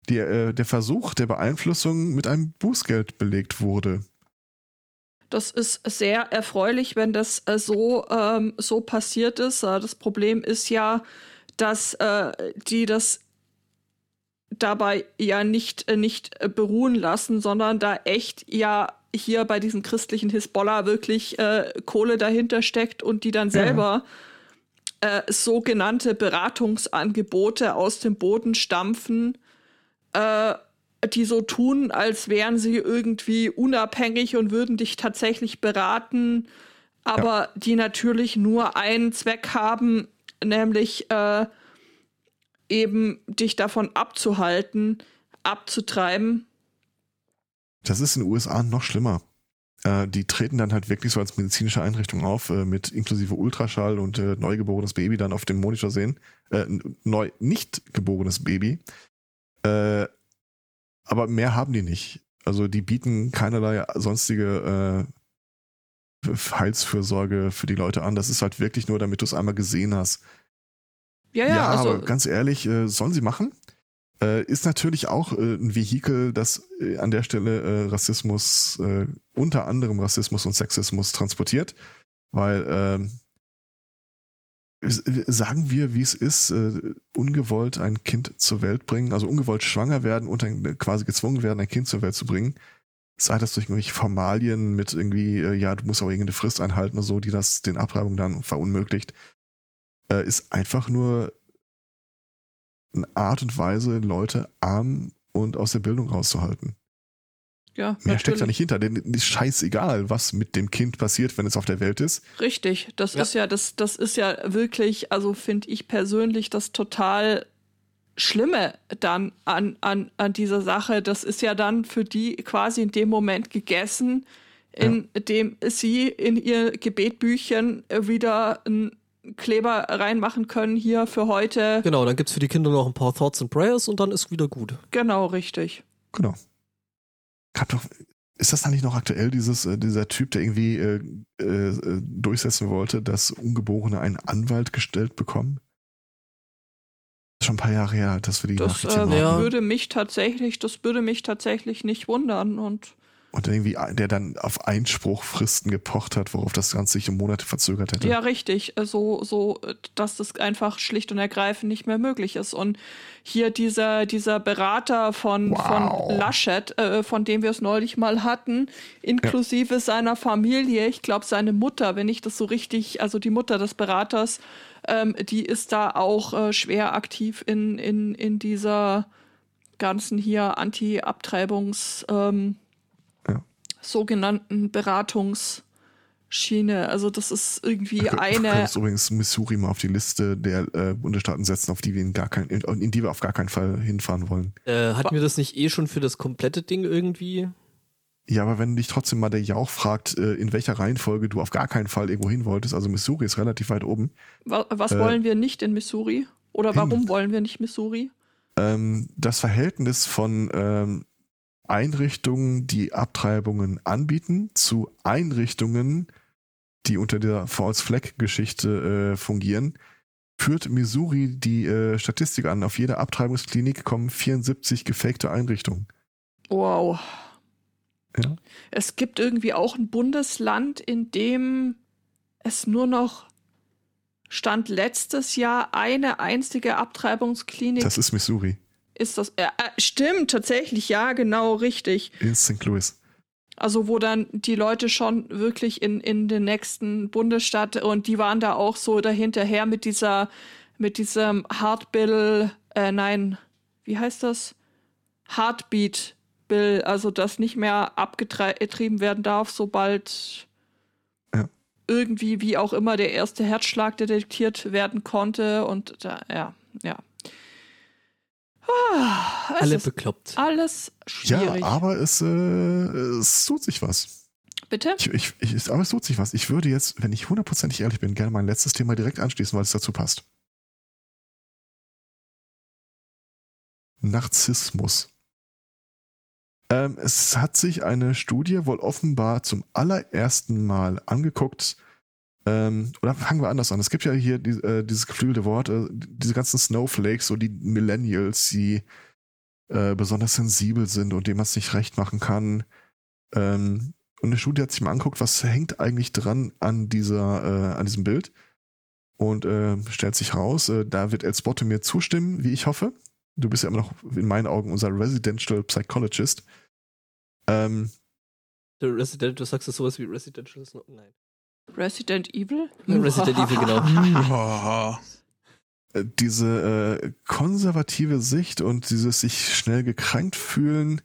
die, äh, der Versuch der Beeinflussung mit einem Bußgeld belegt wurde. das ist sehr erfreulich, wenn das äh, so, ähm, so passiert ist. Äh, das Problem ist ja, dass äh, die das dabei ja nicht, äh, nicht beruhen lassen, sondern da echt ja hier bei diesen christlichen Hisbollah wirklich äh, Kohle dahinter steckt und die dann selber äh, sogenannte Beratungsangebote aus dem Boden stampfen, äh, die so tun, als wären sie irgendwie unabhängig und würden dich tatsächlich beraten, aber die natürlich nur einen Zweck haben, nämlich äh, eben dich davon abzuhalten, abzutreiben. Das ist in den USA noch schlimmer. Äh, die treten dann halt wirklich so als medizinische Einrichtung auf, äh, mit inklusive Ultraschall und äh, neugeborenes Baby dann auf dem Monitor sehen. Äh, neu nicht geborenes Baby. Aber mehr haben die nicht. Also die bieten keinerlei sonstige Heilsfürsorge für die Leute an. Das ist halt wirklich nur, damit du es einmal gesehen hast. Ja, ja, also aber ganz ehrlich, sollen sie machen? Äh, ist natürlich auch äh, ein Vehikel, das äh, an der Stelle äh, Rassismus, äh, unter anderem Rassismus und Sexismus transportiert, weil ähm, sagen wir, wie es ist, äh, ungewollt ein Kind zur Welt bringen, also ungewollt schwanger werden und dann quasi gezwungen werden, ein Kind zur Welt zu bringen, sei das durch irgendwelche Formalien mit irgendwie, ja, du musst auch irgendeine Frist einhalten oder so, die das den Abtreibungen dann verunmöglicht, ist einfach nur eine Art und Weise, Leute arm und aus der Bildung rauszuhalten. ja, Mehr steckt da nicht hinter, denn es ist scheißegal, was mit dem Kind passiert, wenn es auf der Welt ist. Richtig, das Ja. ist ja, das, das ist ja wirklich, also finde ich persönlich das total Schlimme dann an, an, an dieser Sache. Das ist ja dann für die quasi in dem Moment gegessen, in dem sie in ihr Gebetbüchchen wieder ein Kleber reinmachen können hier für heute. Genau, dann gibt's für die Kinder noch ein paar Thoughts and Prayers und dann ist wieder gut. Genau, richtig. Genau. Gab doch, ist das dann nicht noch aktuell, dieses, äh, dieser Typ, der irgendwie äh, äh, durchsetzen wollte, dass Ungeborene einen Anwalt gestellt bekommen? Schon ein paar Jahre her, dass wir die Das Nachricht äh, ja. würde mich tatsächlich, das würde mich tatsächlich nicht wundern und Und irgendwie, der dann auf Einspruchfristen gepocht hat, worauf das Ganze sich um Monate verzögert hätte. Ja, richtig. So, so, dass das einfach schlicht und ergreifend nicht mehr möglich ist. Und hier dieser, dieser Berater von, Wow. von Laschet, äh, von dem wir es neulich mal hatten, inklusive seiner Familie, ich glaube seine Mutter, wenn ich das so richtig, also die Mutter des Beraters, ähm, die ist da auch äh, schwer aktiv in, in, in dieser ganzen hier Anti-Abtreibungs, ähm, Ja. Sogenannten Beratungsschiene. Also das ist irgendwie eine uns übrigens Missouri mal auf die Liste der äh, Bundesstaaten setzen, auf die wir in gar kein, in, in die wir auf gar keinen Fall hinfahren wollen. Äh, hatten wir das nicht eh schon für das komplette Ding irgendwie? Ja, aber wenn dich trotzdem mal der Jauch fragt, äh, in welcher Reihenfolge du auf gar keinen Fall irgendwo hin wolltest, also Missouri ist relativ weit oben, Wa- Was Äh, wollen wir nicht in Missouri? Oder hin. warum wollen wir nicht Missouri? ähm, das Verhältnis von ähm, Einrichtungen, die Abtreibungen anbieten, zu Einrichtungen, die unter der False Flag-Geschichte äh, fungieren, führt Missouri die äh, Statistik an. Auf jede Abtreibungsklinik kommen 74 gefakte Einrichtungen. Wow. Ja. Es gibt irgendwie auch ein Bundesland, in dem es nur noch Stand letztes Jahr eine einzige Abtreibungsklinik Das ist Missouri ist. Das äh, äh, stimmt tatsächlich, ja, genau richtig. in St. Louis. Also wo dann die Leute schon wirklich in, in den nächsten Bundesstaat und die waren da auch so dahinterher mit dieser, mit diesem Heartbill, äh, nein, wie heißt das? Heartbeat Bill, also dass nicht mehr abgetrieben werden darf, sobald Ja. irgendwie, wie auch immer, der erste Herzschlag detektiert werden konnte und da, ja, ja. Ah, Alle ist bekloppt. alles Ja, schwierig. aber es, äh, es tut sich was. Bitte? Ich, ich, ich, aber es tut sich was. Ich würde jetzt, wenn ich hundertprozentig ehrlich bin, gerne mein letztes Thema direkt anschließen, weil es dazu passt. Narzissmus. Ähm, es hat sich eine Studie wohl offenbar zum allerersten Mal angeguckt. Ähm, oder fangen wir anders an. Es gibt ja hier die, äh, dieses geflügelte Wort, äh, diese ganzen Snowflakes, so die Millennials, die äh, besonders sensibel sind und dem man es nicht recht machen kann. Ähm, und eine Studie hat sich mal angeguckt, was hängt eigentlich dran an dieser, äh, an diesem Bild. Und äh, stellt sich raus, äh, da wird Elsbotte mir zustimmen, wie ich hoffe. Du bist ja immer noch in meinen Augen unser Residential Psychologist. Ähm, Der Resident, du sagst das sowas wie Residential. Nein. Resident Evil? Resident Evil, genau. Äh, diese äh, konservative Sicht und dieses sich schnell gekränkt fühlen,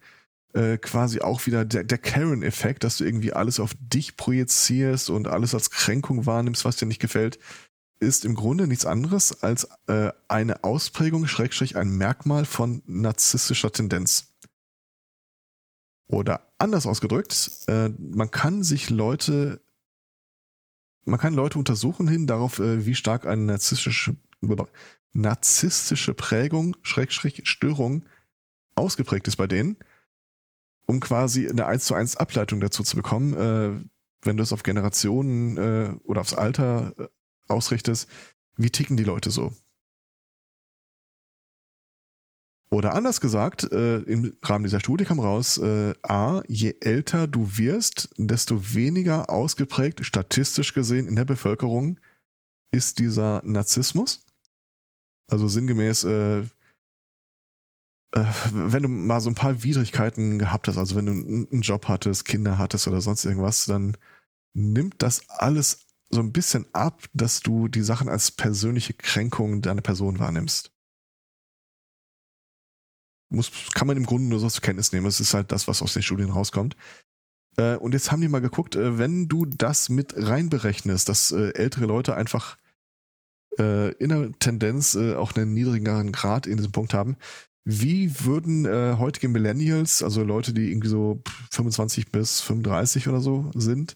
äh, quasi auch wieder der, der Karen-Effekt, dass du irgendwie alles auf dich projizierst und alles als Kränkung wahrnimmst, was dir nicht gefällt, ist im Grunde nichts anderes als äh, eine Ausprägung, Schrägstrich, ein Merkmal von narzisstischer Tendenz. Oder anders ausgedrückt, äh, man kann sich Leute, man kann Leute untersuchen hin darauf, äh, wie stark eine narzisstische, narzisstische Prägung, Schrägstrich, Störung ausgeprägt ist bei denen, um quasi eine 1 zu 1 Ableitung dazu zu bekommen, äh, wenn du es auf Generationen äh, oder aufs Alter ausrichtest, wie ticken die Leute so? Oder anders gesagt, äh, im Rahmen dieser Studie kam raus, äh, A, je älter du wirst, desto weniger ausgeprägt, statistisch gesehen in der Bevölkerung, ist dieser Narzissmus. Also sinngemäß, äh, äh, wenn du mal so ein paar Widrigkeiten gehabt hast, also wenn du einen Job hattest, Kinder hattest oder sonst irgendwas, dann nimmt das alles so ein bisschen ab, dass du die Sachen als persönliche Kränkung deiner Person wahrnimmst. Muss, kann man im Grunde nur so zur Kenntnis nehmen. Es ist halt das, was aus den Studien rauskommt. Äh, und jetzt haben die mal geguckt, äh, wenn du das mit reinberechnest, dass äh, ältere Leute einfach äh, in der Tendenz äh, auch einen niedrigeren Grad in diesem Punkt haben, wie würden äh, heutige Millennials, also Leute, die irgendwie so 25 bis 35 oder so sind,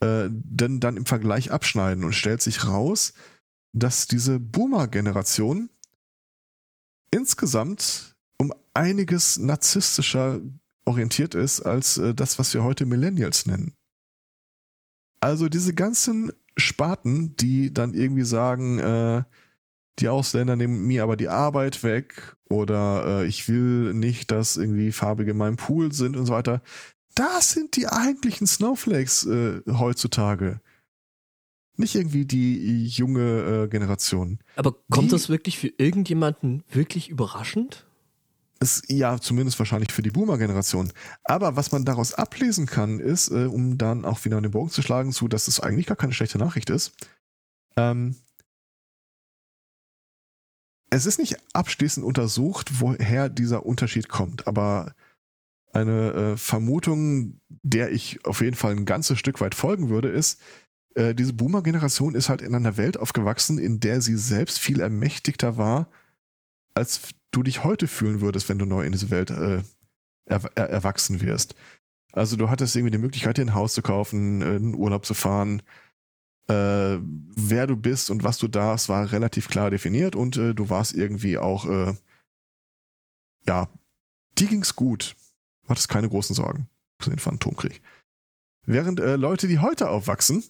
denn dann im Vergleich abschneiden und stellt sich raus, dass diese Boomer-Generation insgesamt um einiges narzisstischer orientiert ist als äh, das, was wir heute Millennials nennen. Also diese ganzen Sparten, die dann irgendwie sagen, äh, die Ausländer nehmen mir aber die Arbeit weg oder äh, ich will nicht, dass irgendwie Farbige in meinem Pool sind und so weiter. Das sind die eigentlichen Snowflakes äh, heutzutage. Nicht irgendwie die junge äh, Generation. Aber kommt Die- das wirklich für irgendjemanden wirklich überraschend? Es, ja, zumindest wahrscheinlich für die Boomer-Generation. Aber was man daraus ablesen kann, ist, äh, um dann auch wieder den Bogen zu schlagen, zu, dass es eigentlich gar keine schlechte Nachricht ist. Ähm, es ist nicht abschließend untersucht, woher dieser Unterschied kommt, aber eine äh, Vermutung, der ich auf jeden Fall ein ganzes Stück weit folgen würde, ist, äh, diese Boomer-Generation ist halt in einer Welt aufgewachsen, in der sie selbst viel ermächtigter war, als du dich heute fühlen würdest, wenn du neu in diese Welt äh, er, er, erwachsen wirst. Also du hattest irgendwie die Möglichkeit, dir ein Haus zu kaufen, äh, in Urlaub zu fahren. Äh, wer du bist und was du darfst, war relativ klar definiert und äh, du warst irgendwie auch, äh, ja, die ging's gut. Hattest keine großen Sorgen für den Phantomkrieg. Während äh, Leute, die heute aufwachsen,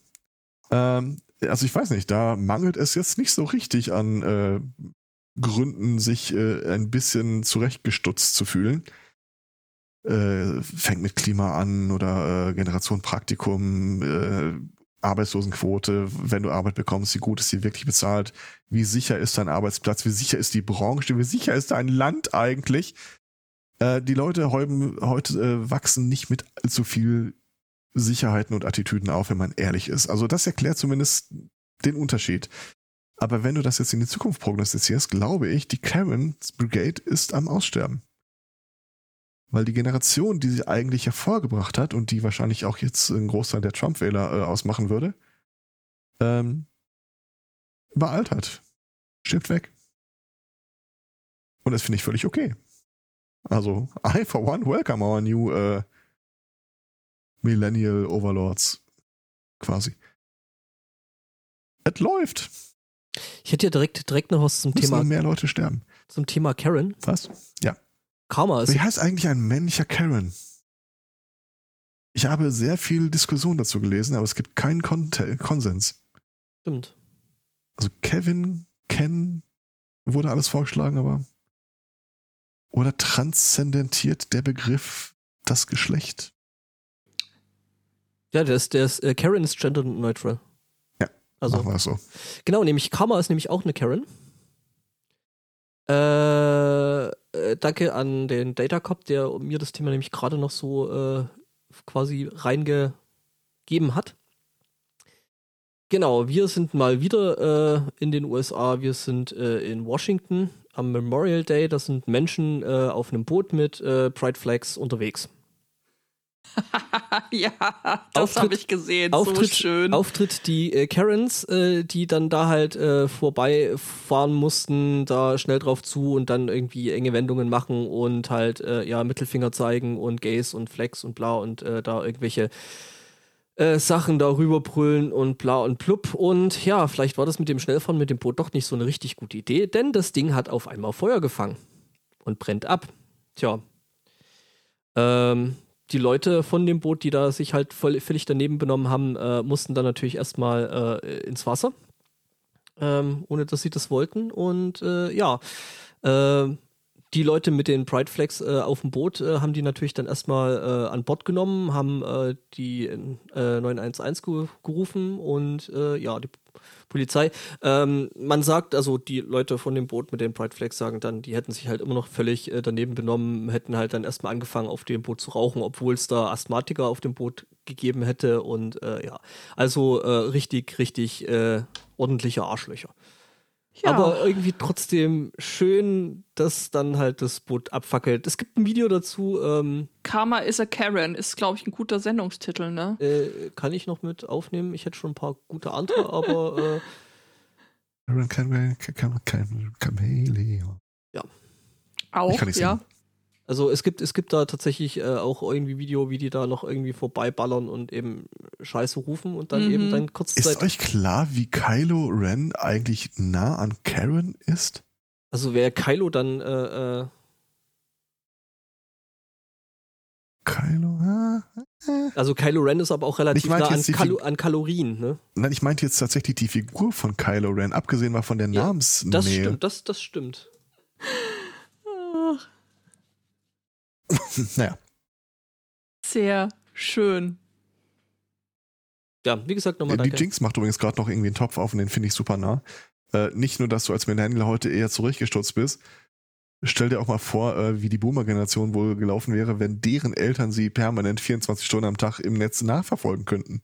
ähm, also ich weiß nicht, da mangelt es jetzt nicht so richtig an äh, Gründen, sich äh, ein bisschen zurechtgestutzt zu fühlen. Äh, fängt mit Klima an oder äh, Generation Praktikum, äh, Arbeitslosenquote, wenn du Arbeit bekommst, wie gut ist sie wirklich bezahlt, wie sicher ist dein Arbeitsplatz, wie sicher ist die Branche, wie sicher ist dein Land eigentlich. Äh, die Leute heute, heute äh, wachsen nicht mit allzu viel Sicherheiten und Attitüden auf, wenn man ehrlich ist. Also das erklärt zumindest den Unterschied. Aber wenn du das jetzt in die Zukunft prognostizierst, glaube ich, die Karens Brigade ist am Aussterben. Weil die Generation, die sie eigentlich hervorgebracht hat und die wahrscheinlich auch jetzt einen Großteil der Trump-Wähler äh, ausmachen würde, ähm, überaltert. Stirbt weg. Und das finde ich völlig okay. Also, I for one welcome our new äh, Millennial Overlords. Quasi. Es läuft. Ich hätte ja direkt, direkt noch was zum Müssen Thema, mehr Leute sterben. zum Thema Karen. Was? Karma ist Wie heißt eigentlich ein männlicher Karen? Ich habe sehr viel Diskussion dazu gelesen, aber es gibt keinen Kon Konsens. stimmt. Also Kevin, Ken, wurde alles vorgeschlagen, aber oder transzendentiert der Begriff das Geschlecht? Ja, der ist, der ist, äh, Karen ist gender neutral. Ja, Also, Machen wir so. genau, nämlich Karma ist nämlich auch eine Karen. Äh, äh, danke an den Data Cop, der mir das Thema nämlich gerade noch so äh, quasi reingegeben hat. Genau, wir sind mal wieder äh, in den USA. Wir sind äh, in Washington am Memorial Day. Da sind Menschen äh, auf einem Boot mit Pride Flags unterwegs. ja, das habe ich gesehen. Auftritt, so schön. Auftritt die äh, Karens, äh, die dann da halt äh, vorbeifahren mussten, da schnell drauf zu und dann irgendwie enge Wendungen machen und halt äh, ja Mittelfinger zeigen und Gays und Flex und bla und äh, da irgendwelche äh, Sachen darüber brüllen und bla und plupp. Und ja, vielleicht war das mit dem Schnellfahren mit dem Boot doch nicht so eine richtig gute Idee, denn das Ding hat auf einmal Feuer gefangen und brennt ab. Tja. Ähm, die Leute von dem Boot, die da sich halt voll, völlig daneben benommen haben, äh, mussten dann natürlich erstmal äh, ins Wasser, ähm, ohne dass sie das wollten. Und äh, ja, äh, die Leute mit den Pride Flags äh, auf dem Boot äh, haben die natürlich dann erstmal an Bord genommen, haben die äh, 911 ge gerufen und ja, die Polizei. Ähm, man sagt, also die Leute von dem Boot mit den Pride Flags sagen dann, die hätten sich halt immer noch völlig äh, daneben benommen, hätten halt dann erstmal angefangen, auf dem Boot zu rauchen, obwohl es da Asthmatiker auf dem Boot gegeben hätte und äh, ja, also äh, richtig, richtig äh, ordentliche Arschlöcher. Ja. Aber irgendwie trotzdem schön, dass dann halt das Boot abfackelt. Es gibt ein Video dazu, ähm, Karma is a Karen ist, glaube ich, ein guter Sendungstitel, ne? äh, kann ich noch mit aufnehmen. Ich hätte schon ein paar gute andere, aber äh, Karen Cam- Cam- Cam- Chameleon. Auch, Ich kann nicht ja. Also es gibt, es gibt da tatsächlich äh, auch irgendwie Video, wie die da noch irgendwie vorbeiballern und eben Scheiße rufen und dann Mhm. eben dann kurz Ist euch klar, wie Kylo Ren eigentlich nah an Karen ist? Also wäre Kylo dann äh, äh, Kylo? ah. Also Kylo Ren ist aber auch relativ nah an, Kalo an Kalorien, ne? Nein, ich meinte jetzt tatsächlich die Figur von Kylo Ren, abgesehen mal von der Ja, Namensnähe. Das stimmt, das, das stimmt. Naja, sehr schön. Ja, wie gesagt, nochmal Äh, die danke. Jinx macht übrigens gerade noch irgendwie einen Topf auf und den finde ich super nah. Äh, nicht nur, dass du als Millennial heute eher zurückgestutzt bist, stell dir auch mal vor, äh, wie die Boomer-Generation wohl gelaufen wäre, wenn deren Eltern sie permanent 24 Stunden am Tag im Netz nachverfolgen könnten.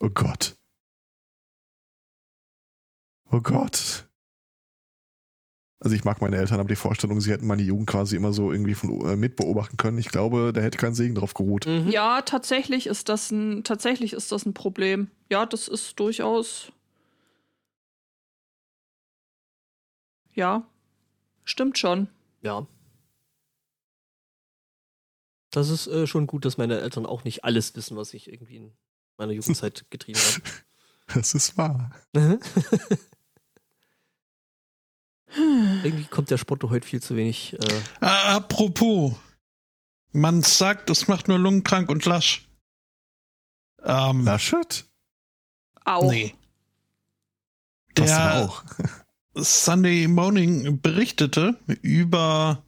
Oh Gott. Oh Gott. Also ich mag meine Eltern, aber die Vorstellung, sie hätten meine Jugend quasi immer so irgendwie von äh, mit beobachten können. Ich glaube, da hätte kein Segen drauf geruht. Mhm. Ja, tatsächlich ist das ein, tatsächlich ist das ein Problem. Ja, das ist durchaus. Ja, stimmt schon. Ja. Das ist äh, schon gut, dass meine Eltern auch nicht alles wissen, was ich irgendwie in meiner Jugendzeit getrieben Das ist wahr. habe. irgendwie kommt der Spotto heute viel zu wenig. Äh, apropos, man sagt, es macht nur lungenkrank und lasch. Ähm, Laschet? Auch. nee. Der auch. Sunday Morning berichtete über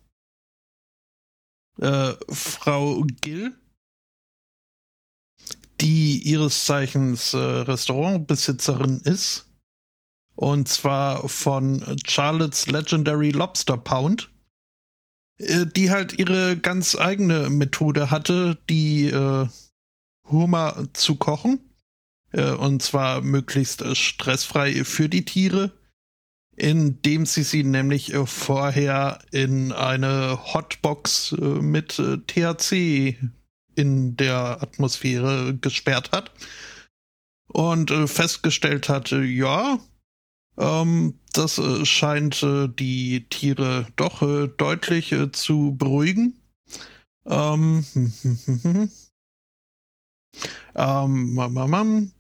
äh, Frau Gill, die ihres Zeichens äh, Restaurantbesitzerin ist. Und zwar von Charlotte's Legendary Lobster Pound, äh, die halt ihre ganz eigene Methode hatte, die äh, Hummer zu kochen. Äh, und zwar möglichst äh, stressfrei für die Tiere indem sie sie nämlich vorher in eine Hotbox mit THC in der Atmosphäre gesperrt hat und festgestellt hat, ja, das äh, scheint äh, die Tiere doch äh, deutlich zu beruhigen. Ähm, ähm?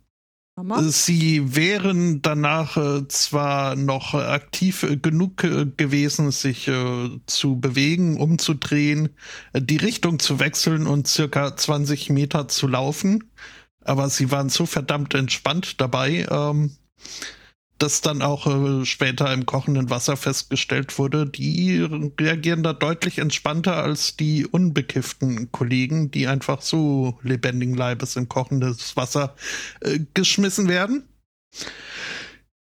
Sie wären danach äh, zwar noch aktiv genug äh, gewesen, sich äh, zu bewegen, umzudrehen, die Richtung zu wechseln und circa 20 Meter zu laufen, aber sie waren so verdammt entspannt dabei, ähm, dass dann auch äh, später im kochenden Wasser festgestellt wurde, die reagieren da deutlich entspannter als die unbekifften Kollegen, die einfach so lebendigen Leibes in kochendes Wasser äh, geschmissen werden.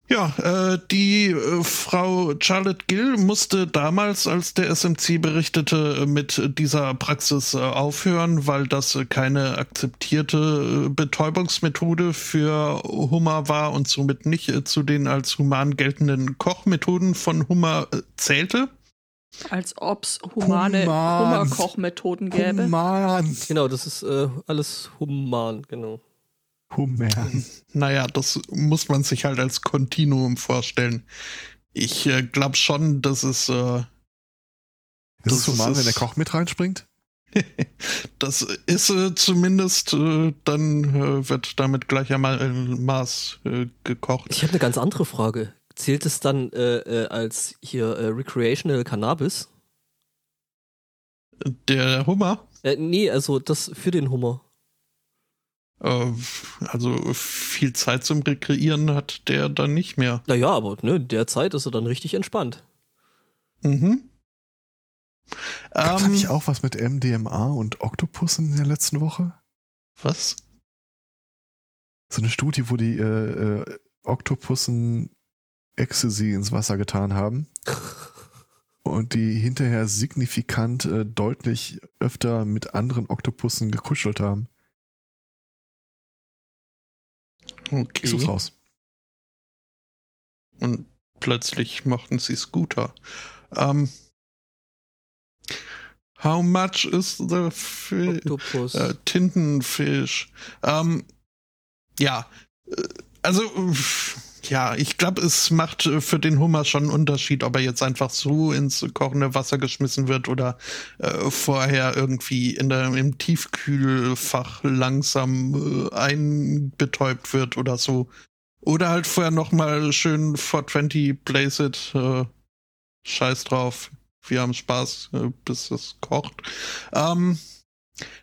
Ja, äh, die äh, Frau Charlotte Gill musste damals, als der SMC berichtete, äh, mit dieser Praxis äh, aufhören, weil das äh, keine akzeptierte äh, Betäubungsmethode für Hummer war und somit nicht äh, zu den als human geltenden Kochmethoden von Hummer äh, zählte. Als ob es humane Human. Hummerkochmethoden gäbe. Human. genau, das ist äh, alles human, genau. Human. Naja, das muss man sich halt als Kontinuum vorstellen. Ich äh, glaube schon, dass es äh, Ist Das es human, ist- wenn der Koch mit reinspringt? Das ist äh, zumindest, äh, dann äh, wird damit gleichermaß äh, gekocht. Ich habe eine ganz andere Frage. Zählt es dann äh, äh, als hier äh, Recreational Cannabis? Der Hummer, Äh, nee, also das für den Hummer. Äh, also viel Zeit zum Rekreieren hat der dann nicht mehr. Naja, aber ne, in der Zeit ist er dann richtig entspannt. Mhm. Gab's Ähm, nicht auch was mit MDMA und Oktopussen in der letzten Woche? was? So eine Studie, wo die äh, äh, Oktopussen Ecstasy ins Wasser getan haben und die hinterher signifikant äh, deutlich öfter mit anderen Oktopussen gekuschelt haben. Ich such's Okay. raus. Und plötzlich mochten sie Scooter. Ähm, how much is the fi Oktopus. äh, Tintenfisch? Ähm, ja, äh, also uff, ja, ich glaube, es macht äh, für den Hummer schon einen Unterschied, ob er jetzt einfach so ins kochende Wasser geschmissen wird oder äh, vorher irgendwie in der, im Tiefkühlfach langsam äh, einbetäubt wird oder so. Oder halt vorher nochmal schön 420 Blaze it. Äh, scheiß drauf. Wir haben Spaß, äh, bis es kocht. Ähm,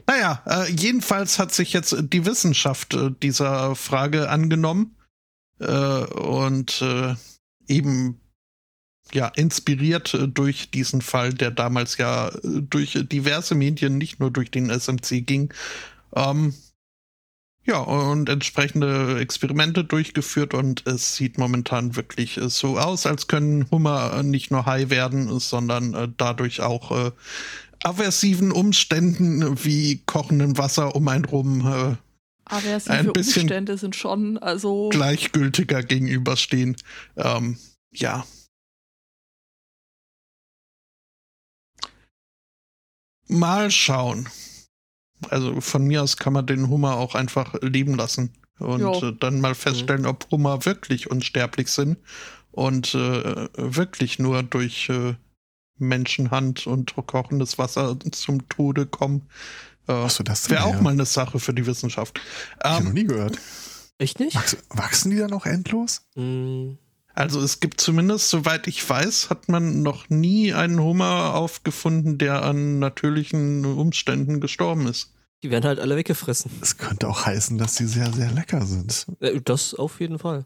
naja, äh, jedenfalls hat sich jetzt die Wissenschaft dieser Frage angenommen äh, und äh, eben ja inspiriert äh, durch diesen Fall, der damals ja äh, durch diverse Medien, nicht nur durch den SMC ging, ähm, ja, und entsprechende Experimente durchgeführt und es sieht momentan wirklich äh, so aus, als können Hummer nicht nur high werden, sondern äh, dadurch auch äh, aversiven Umständen wie kochendem Wasser um einen rum Aversive ein bisschen Umstände sind schon, also. gleichgültiger gegenüberstehen. Ähm, ja. Mal schauen. Also von mir aus kann man den Hummer auch einfach leben lassen und Jo. äh, dann mal feststellen, ob Hummer wirklich unsterblich sind und äh, wirklich nur durch äh, Menschenhand und kochendes Wasser zum Tode kommen. Äh, das Wäre auch mal eine Sache für die Wissenschaft. Hab ich noch Ähm, nie gehört. Echt nicht? Wachs, wachsen die dann auch endlos? Mm, Also es gibt zumindest, soweit ich weiß, hat man noch nie einen Hummer aufgefunden, der an natürlichen Umständen gestorben ist. die werden halt alle weggefressen. Das könnte auch heißen, dass die sehr, sehr lecker sind. Äh, Das auf jeden Fall.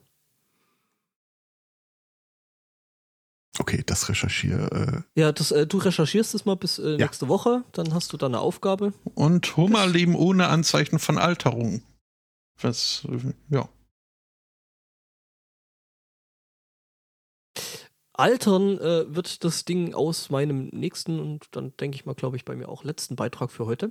Okay, das recherchiere. Äh, Ja, das, äh, du recherchierst es mal bis äh, Ja. nächste Woche, dann hast du da eine Aufgabe. Und Hummer leben ohne Anzeichen von Alterung. Was, ja. Altern äh, wird das Ding aus meinem nächsten und dann denke ich mal, glaube ich, bei mir auch letzten Beitrag für heute.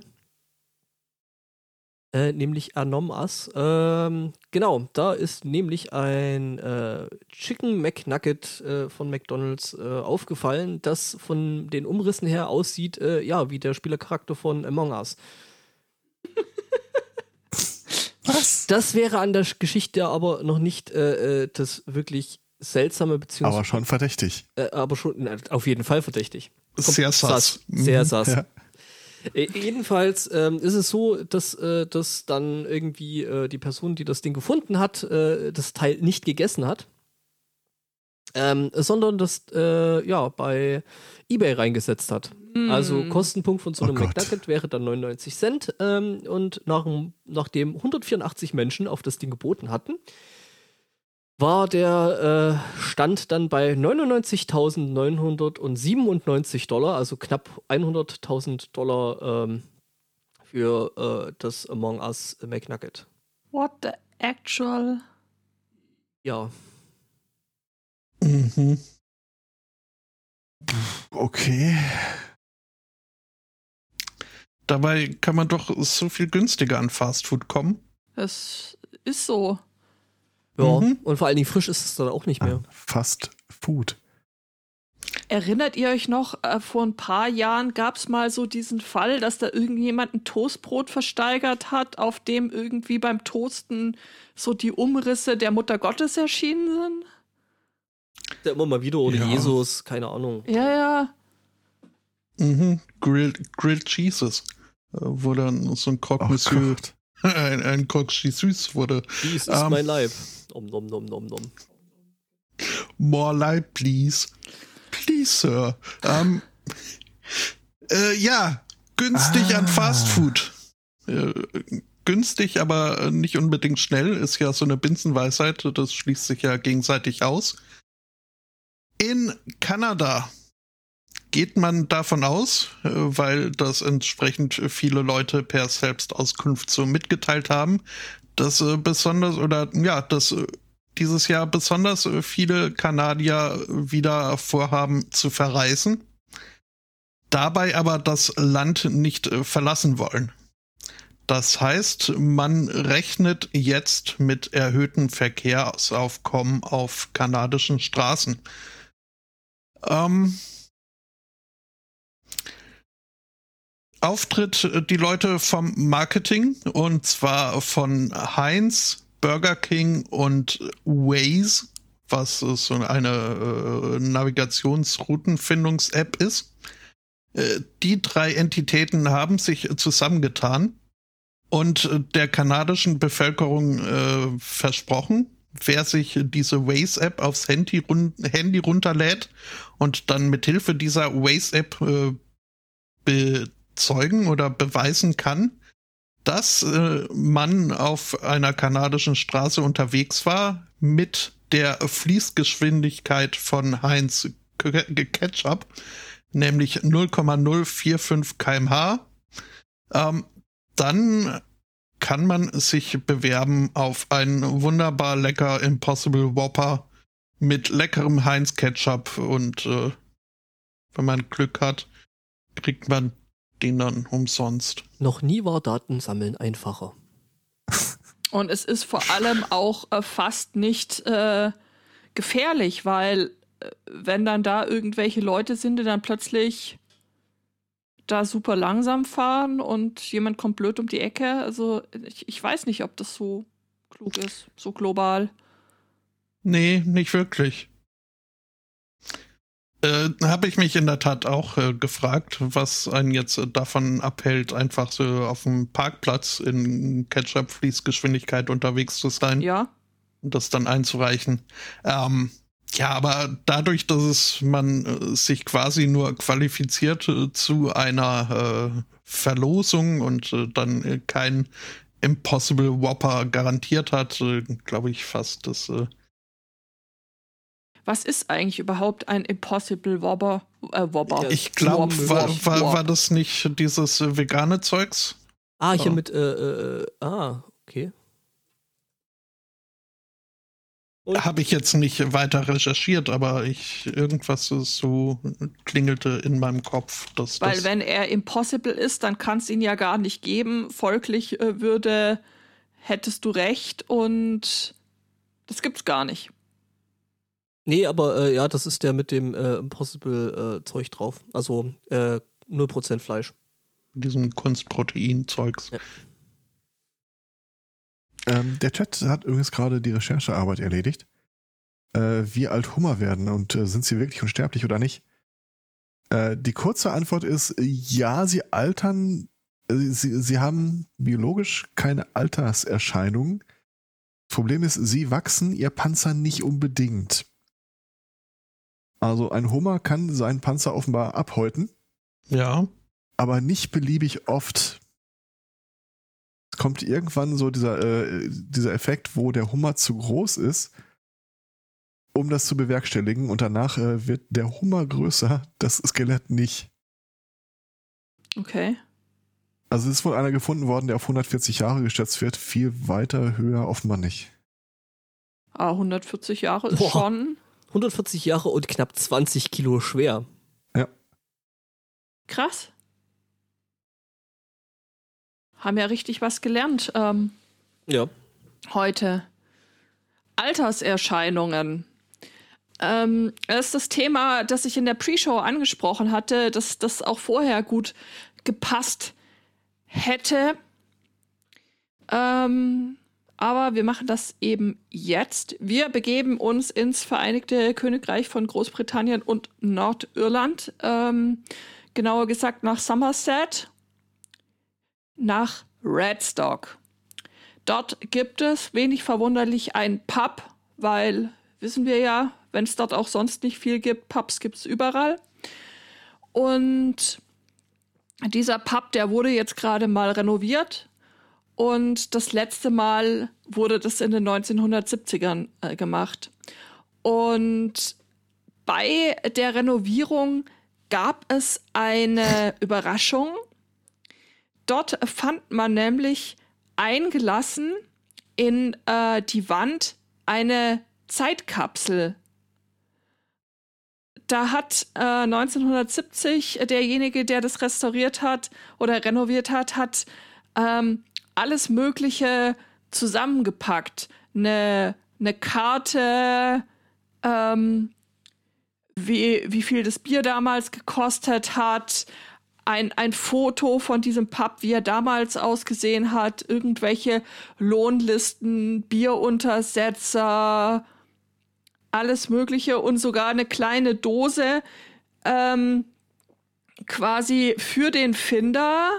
Äh, nämlich Anom Us. Ähm, genau, da ist nämlich ein äh, Chicken McNugget äh, von McDonalds äh, aufgefallen, das von den Umrissen her aussieht, äh, ja, wie der Spielercharakter von Among Us. was? Das wäre an der Sch- Geschichte aber noch nicht äh, das wirklich seltsame, beziehungsweise Aber schon verdächtig. aber schon na, auf jeden Fall verdächtig. Sehr sass. Sehr Mhm. sass. Ja. Äh, Jedenfalls ähm, ist es so, dass, äh, dass dann irgendwie äh, die Person, die das Ding gefunden hat, äh, das Teil nicht gegessen hat, ähm, sondern das äh, ja bei eBay reingesetzt hat. Also Kostenpunkt von so Oh einem Gott. McNugget wäre dann 99 Cent ähm, und nach, nachdem 184 Menschen auf das Ding geboten hatten, war der äh, Stand dann bei 99.997 Dollar, also knapp 100.000 Dollar ähm, für äh, das Among Us McNugget. What the actual? Ja, Mhm. Okay. Dabei kann man doch so viel günstiger an Fastfood kommen. Es ist so. Ja. Mhm. und vor allen Dingen frisch ist es dann auch nicht mehr. An Fast Food. Erinnert ihr euch noch, äh, vor ein paar Jahren gab es mal so diesen Fall, dass da irgendjemand ein Toastbrot versteigert hat, auf dem irgendwie beim Toasten so die Umrisse der Mutter Gottes erschienen sind? Ja, immer mal wieder oder Ja. Jesus, keine Ahnung. Ja, ja. Mhm. Grilled, Grilled Cheeses. Äh, Wo dann so ein Croque Oh Monsieur, Gott. Ein, ein Croque Jesus wurde. Dies ist Ähm. mein Leib. Om nom nom nom nom. More light, please. Please, Sir. Ähm, äh, ja, günstig an Ah. Fastfood. Äh, günstig, aber nicht unbedingt schnell, ist ja so eine Binsenweisheit. Das schließt sich ja gegenseitig aus. In Kanada geht man davon aus, äh, weil das entsprechend viele Leute per Selbstauskunft so mitgeteilt haben, dass äh, besonders oder ja, dass äh, dieses Jahr besonders viele Kanadier wieder vorhaben zu verreisen, dabei aber das Land nicht verlassen wollen. Das heißt, man rechnet jetzt mit erhöhtem Verkehrsaufkommen auf kanadischen Straßen. Ähm, Auftritt äh, die Leute vom Marketing und zwar von Heinz, Burger King und Waze was so eine äh, Navigationsroutenfindungs-App ist. Äh, die drei Entitäten haben sich zusammengetan und der kanadischen Bevölkerung versprochen, wer sich diese Waze-App aufs Handy, run Handy, runterlädt und dann mithilfe dieser Waze-App äh, bezeugen oder beweisen kann, dass äh, man auf einer kanadischen Straße unterwegs war mit der Fließgeschwindigkeit von Heinz Ketchup, nämlich 0,045 kmh, ähm, dann kann man sich bewerben auf einen wunderbar lecker Impossible Whopper mit leckerem Heinz Ketchup und äh, wenn man Glück hat, kriegt man den dann umsonst. Noch nie war Datensammeln einfacher. Und es ist vor allem auch äh, fast nicht äh, gefährlich, weil äh, wenn dann da irgendwelche Leute sind, die dann plötzlich da super langsam fahren und jemand kommt blöd um die Ecke, also ich, ich weiß nicht, ob das so klug ist, so global. Nee, nicht wirklich. Äh, habe ich mich in der Tat auch äh, gefragt, was einen jetzt äh, davon abhält, einfach so auf dem Parkplatz in Ketchup-Fließgeschwindigkeit unterwegs zu sein. Ja. Und das dann einzureichen. Ähm, ja, aber dadurch, dass es man äh, sich quasi nur qualifiziert äh, zu einer äh, Verlosung und dann kein Impossible Whopper garantiert hat, glaube ich fast, dass was ist eigentlich überhaupt ein Impossible Whopper? Äh, Whopper. Ich glaube, war, war, war das nicht dieses vegane Zeugs? Ah, hier oh. mit, äh, äh, ah, okay. Habe ich jetzt nicht weiter recherchiert, aber ich irgendwas so klingelte in meinem Kopf. Dass Weil wenn er impossible ist, dann kann es ihn ja gar nicht geben. Folglich äh, würde, hättest du recht und das gibt's gar nicht. Nee, aber äh, ja, das ist der mit dem äh, Impossible-Zeug äh, drauf. Also äh, 0% Fleisch. Diesem Kunstprotein-Zeugs. Ja. Ähm, der Chat hat übrigens gerade die Recherchearbeit erledigt. Äh, wie alt Hummer werden und äh, sind sie wirklich unsterblich oder nicht? Äh, die kurze Antwort ist, ja, sie altern, äh, sie, sie haben biologisch keine Alterserscheinungen. Problem ist, sie wachsen ihr Panzer nicht unbedingt. Also ein Hummer kann seinen Panzer offenbar abhäuten. Ja. Aber nicht beliebig oft. Es kommt irgendwann so dieser, äh, dieser Effekt, wo der Hummer zu groß ist, um das zu bewerkstelligen. Und danach äh, wird der Hummer größer, das Skelett nicht. Okay. Also es ist wohl einer gefunden worden, der auf 140 Jahre geschätzt wird. Viel weiter, höher offenbar nicht. Ah, 140 Jahre ist Boah. schon 140 Jahre und knapp 20 Kilo schwer. Ja. Krass. Haben ja richtig was gelernt. Ähm, ja. Heute. Alterserscheinungen. Ähm, das ist das Thema, das ich in der Pre-Show angesprochen hatte, dass das auch vorher gut gepasst hätte. Ähm, aber wir machen das eben jetzt. Wir begeben uns ins Vereinigte Königreich von Großbritannien und Nordirland. Ähm, genauer gesagt nach Somerset, nach Redstock. Dort gibt es wenig verwunderlich ein Pub, weil wissen wir ja, wenn es dort auch sonst nicht viel gibt, Pubs gibt es überall. Und dieser Pub, der wurde jetzt gerade mal renoviert und das letzte Mal wurde das in den 1970ern äh, gemacht. Und bei der Renovierung gab es eine Überraschung. Dort fand man nämlich eingelassen in äh, die Wand eine Zeitkapsel. Da hat äh, 1970 derjenige, der das restauriert hat oder renoviert hat, hat ähm, alles Mögliche zusammengepackt. Eine, eine Karte, ähm, wie, wie viel das Bier damals gekostet hat, ein, ein Foto von diesem Pub, wie er damals ausgesehen hat, irgendwelche Lohnlisten, Bieruntersetzer, alles Mögliche und sogar eine kleine Dose ähm, quasi für den Finder.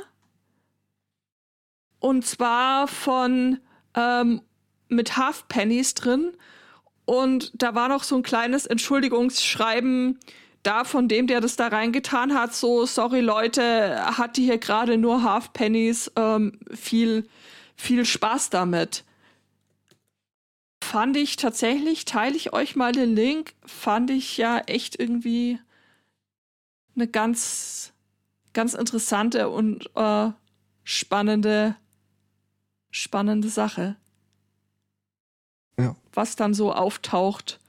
Und zwar von ähm, mit Halfpennies drin. Und da war noch so ein kleines Entschuldigungsschreiben da von dem, der das da reingetan hat. So, sorry Leute, hatte hier gerade nur Halfpennies. Ähm, viel, viel Spaß damit. Fand ich tatsächlich, teile ich euch mal den Link, fand ich ja echt irgendwie eine ganz, ganz interessante und äh, spannende, spannende Sache. Ja. Was dann so auftaucht.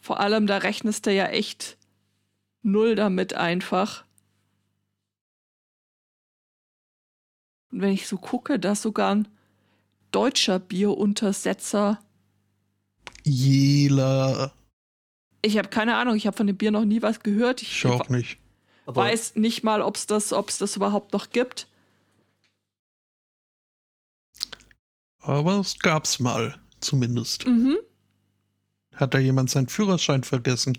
Vor allem, da rechnest du ja echt null damit einfach. Und wenn ich so gucke, dass sogar ein deutscher Bieruntersetzer. Jela. Ich habe keine Ahnung, ich habe von dem Bier noch nie was gehört. Ich Ich auch nicht. Aber weiß nicht mal, ob es das, ob's das überhaupt noch gibt. Aber es gab's mal, zumindest. Mhm. Hat da jemand seinen Führerschein vergessen?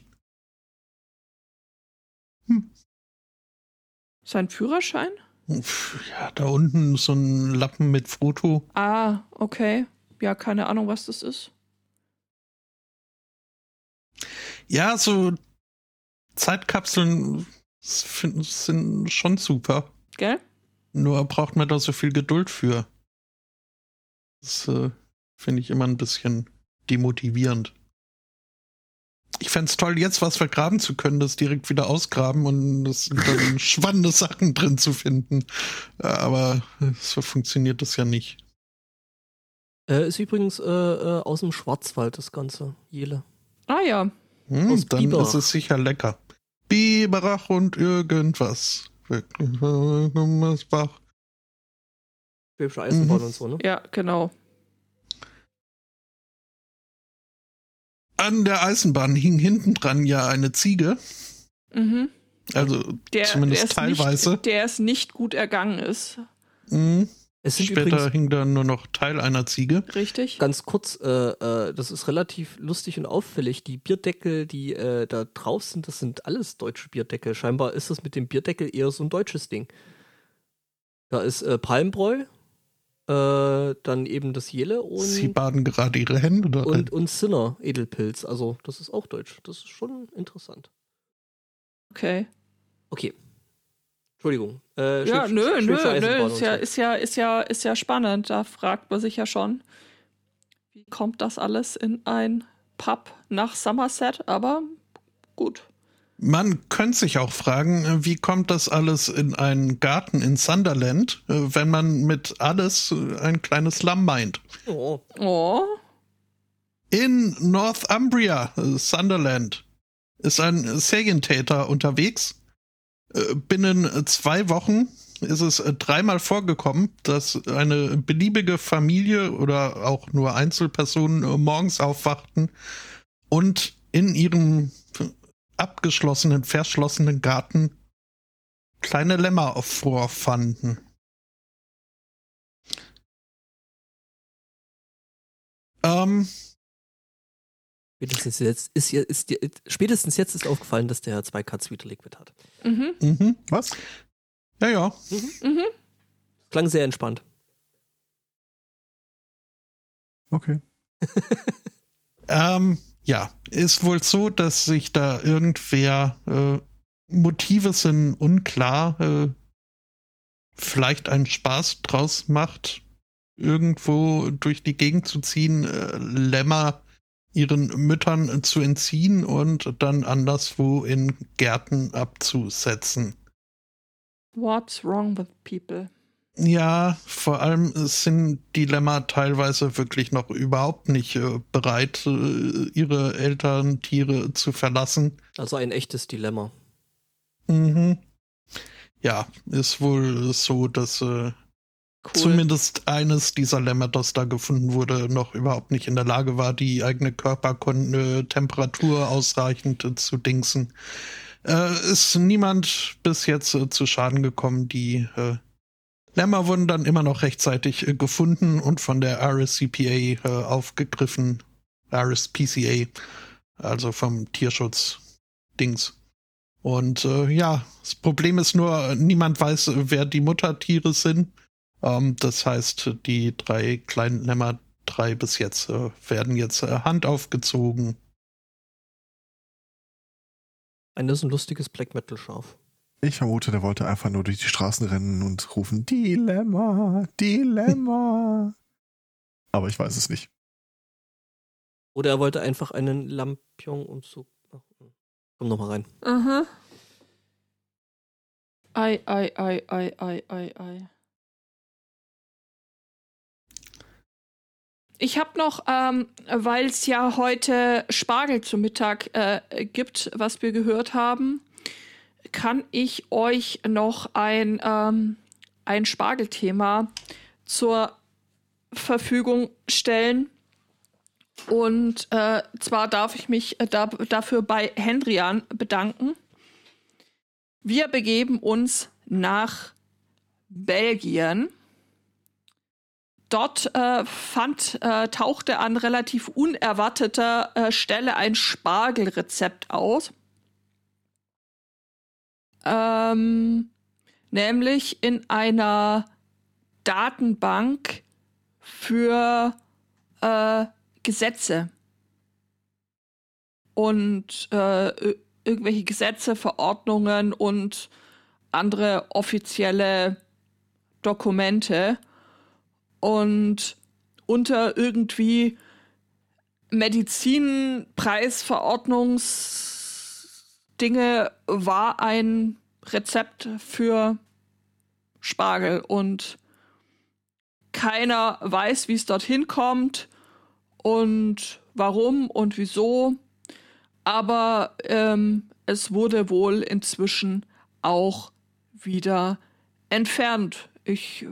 Sein Führerschein? Ja, da unten so ein Lappen mit Foto. Ah, okay. Ja, keine Ahnung, was das ist. Ja, so Zeitkapseln sind schon super. Gell? Nur braucht man da so viel Geduld für. Das äh, finde ich immer ein bisschen demotivierend. Ich fände es toll, jetzt was vergraben zu können, das direkt wieder ausgraben und es sind dann spannende Sachen drin zu finden. Äh, Aber so funktioniert das ja nicht. äh, ist übrigens äh, äh, aus dem Schwarzwald das Ganze. Jele. Ah ja. Hm, Aus dann Biberach. ist es sicher lecker. Biberach und irgendwas. Bach. Schwäbische Eisenbahn Mhm. und so, ne? Ja, genau. An der Eisenbahn hing hinten dran ja eine Ziege. Mhm. Also Der, zumindest der teilweise. Nicht, der es nicht gut ergangen ist. Mhm. Es sind Später übrigens hing da nur noch Teil einer Ziege. Richtig? ganz kurz, äh, äh, das ist relativ lustig und auffällig. Die Bierdeckel, die äh, da drauf sind, das sind alles deutsche Bierdeckel. Scheinbar ist das mit dem Bierdeckel eher so ein deutsches Ding. Da ist äh, Palmbräu, äh, dann eben das Jele Sie und, baden gerade ihre Hände da rein. und, und Sinner Edelpilz. Also, das ist auch deutsch. Das ist schon interessant. Okay. Okay. Entschuldigung. Äh, Ja, nö, nö, nö. Ist ja, so. ist, ja, ist, ja, ist ja spannend. Da fragt man sich ja schon, wie kommt das alles in ein Pub nach Somerset? Aber gut. Man könnte sich auch fragen, äh, wie kommt das alles in einen Garten in Sunderland, äh, wenn man mit alles äh, ein kleines Lamm meint? Oh. Oh. In Northumbria, Sunderland, ist ein Serientäter unterwegs. Binnen zwei Wochen ist es dreimal vorgekommen, dass eine beliebige Familie oder auch nur Einzelpersonen morgens aufwachten und in ihrem abgeschlossenen, verschlossenen Garten kleine Lämmer vorfanden. Ähm, Spätestens jetzt ist, ist, dir- spätestens jetzt ist aufgefallen, dass der Herr zwei Katz wieder Liquid hat. Mhm. mhm. Was? Ja, ja. Mhm. Klang sehr entspannt. Okay. Ähm, ja, ist wohl so, dass sich da irgendwer äh, Motive sind unklar, äh, vielleicht einen Spaß draus macht, irgendwo durch die Gegend zu ziehen, äh, Lämmer ihren Müttern zu entziehen und dann anderswo in Gärten abzusetzen. What's wrong with people? Ja, vor allem sind die Lämmer teilweise wirklich noch überhaupt nicht äh, bereit, äh, ihre Elterntiere zu verlassen. Also ein echtes Dilemma. Mhm. Ja, ist wohl so, dass äh, Cool. zumindest eines dieser Lämmer, das da gefunden wurde, noch überhaupt nicht in der Lage war, die eigene Körpertemperatur ausreichend äh, zu dingsen. Äh, ist niemand bis jetzt äh, zu Schaden gekommen. Die äh, Lämmer wurden dann immer noch rechtzeitig äh, gefunden und von der RSCPA äh, aufgegriffen. RSPCA, also vom Tierschutz-Dings. Und äh, ja, das Problem ist nur, niemand weiß, wer die Muttertiere sind. Ähm, das heißt, die drei kleinen Lämmer, drei bis jetzt, äh, werden jetzt äh, Hand aufgezogen. Ein ist ein lustiges Black Metal Schaf. Ich vermute, der wollte einfach nur durch die Straßen rennen und rufen Dilemma, Dilemma. Aber ich weiß es nicht. Oder er wollte einfach einen Lampion-Umzug machen. Komm noch mal rein. Aha. Ei, ei, ei, ei, ei, ei, ei. Ich habe noch, ähm, weil es ja heute Spargel zum Mittag äh, gibt, was wir gehört haben, kann ich euch noch ein, ähm, ein Spargelthema zur Verfügung stellen. Und äh, zwar darf ich mich äh, da, dafür bei Hendrian bedanken. Wir begeben uns nach Belgien. Dort äh, fand, äh, tauchte an relativ unerwarteter äh, Stelle ein Spargelrezept aus. Ähm, nämlich in einer Datenbank für äh, Gesetze. Und äh, irgendwelche Gesetze, Verordnungen und andere offizielle Dokumente. Und unter irgendwie Medizinpreisverordnungsdinge war ein Rezept für Spargel und keiner weiß, wie es dorthin kommt und warum und wieso. Aber ähm, es wurde wohl inzwischen auch wieder entfernt. Ich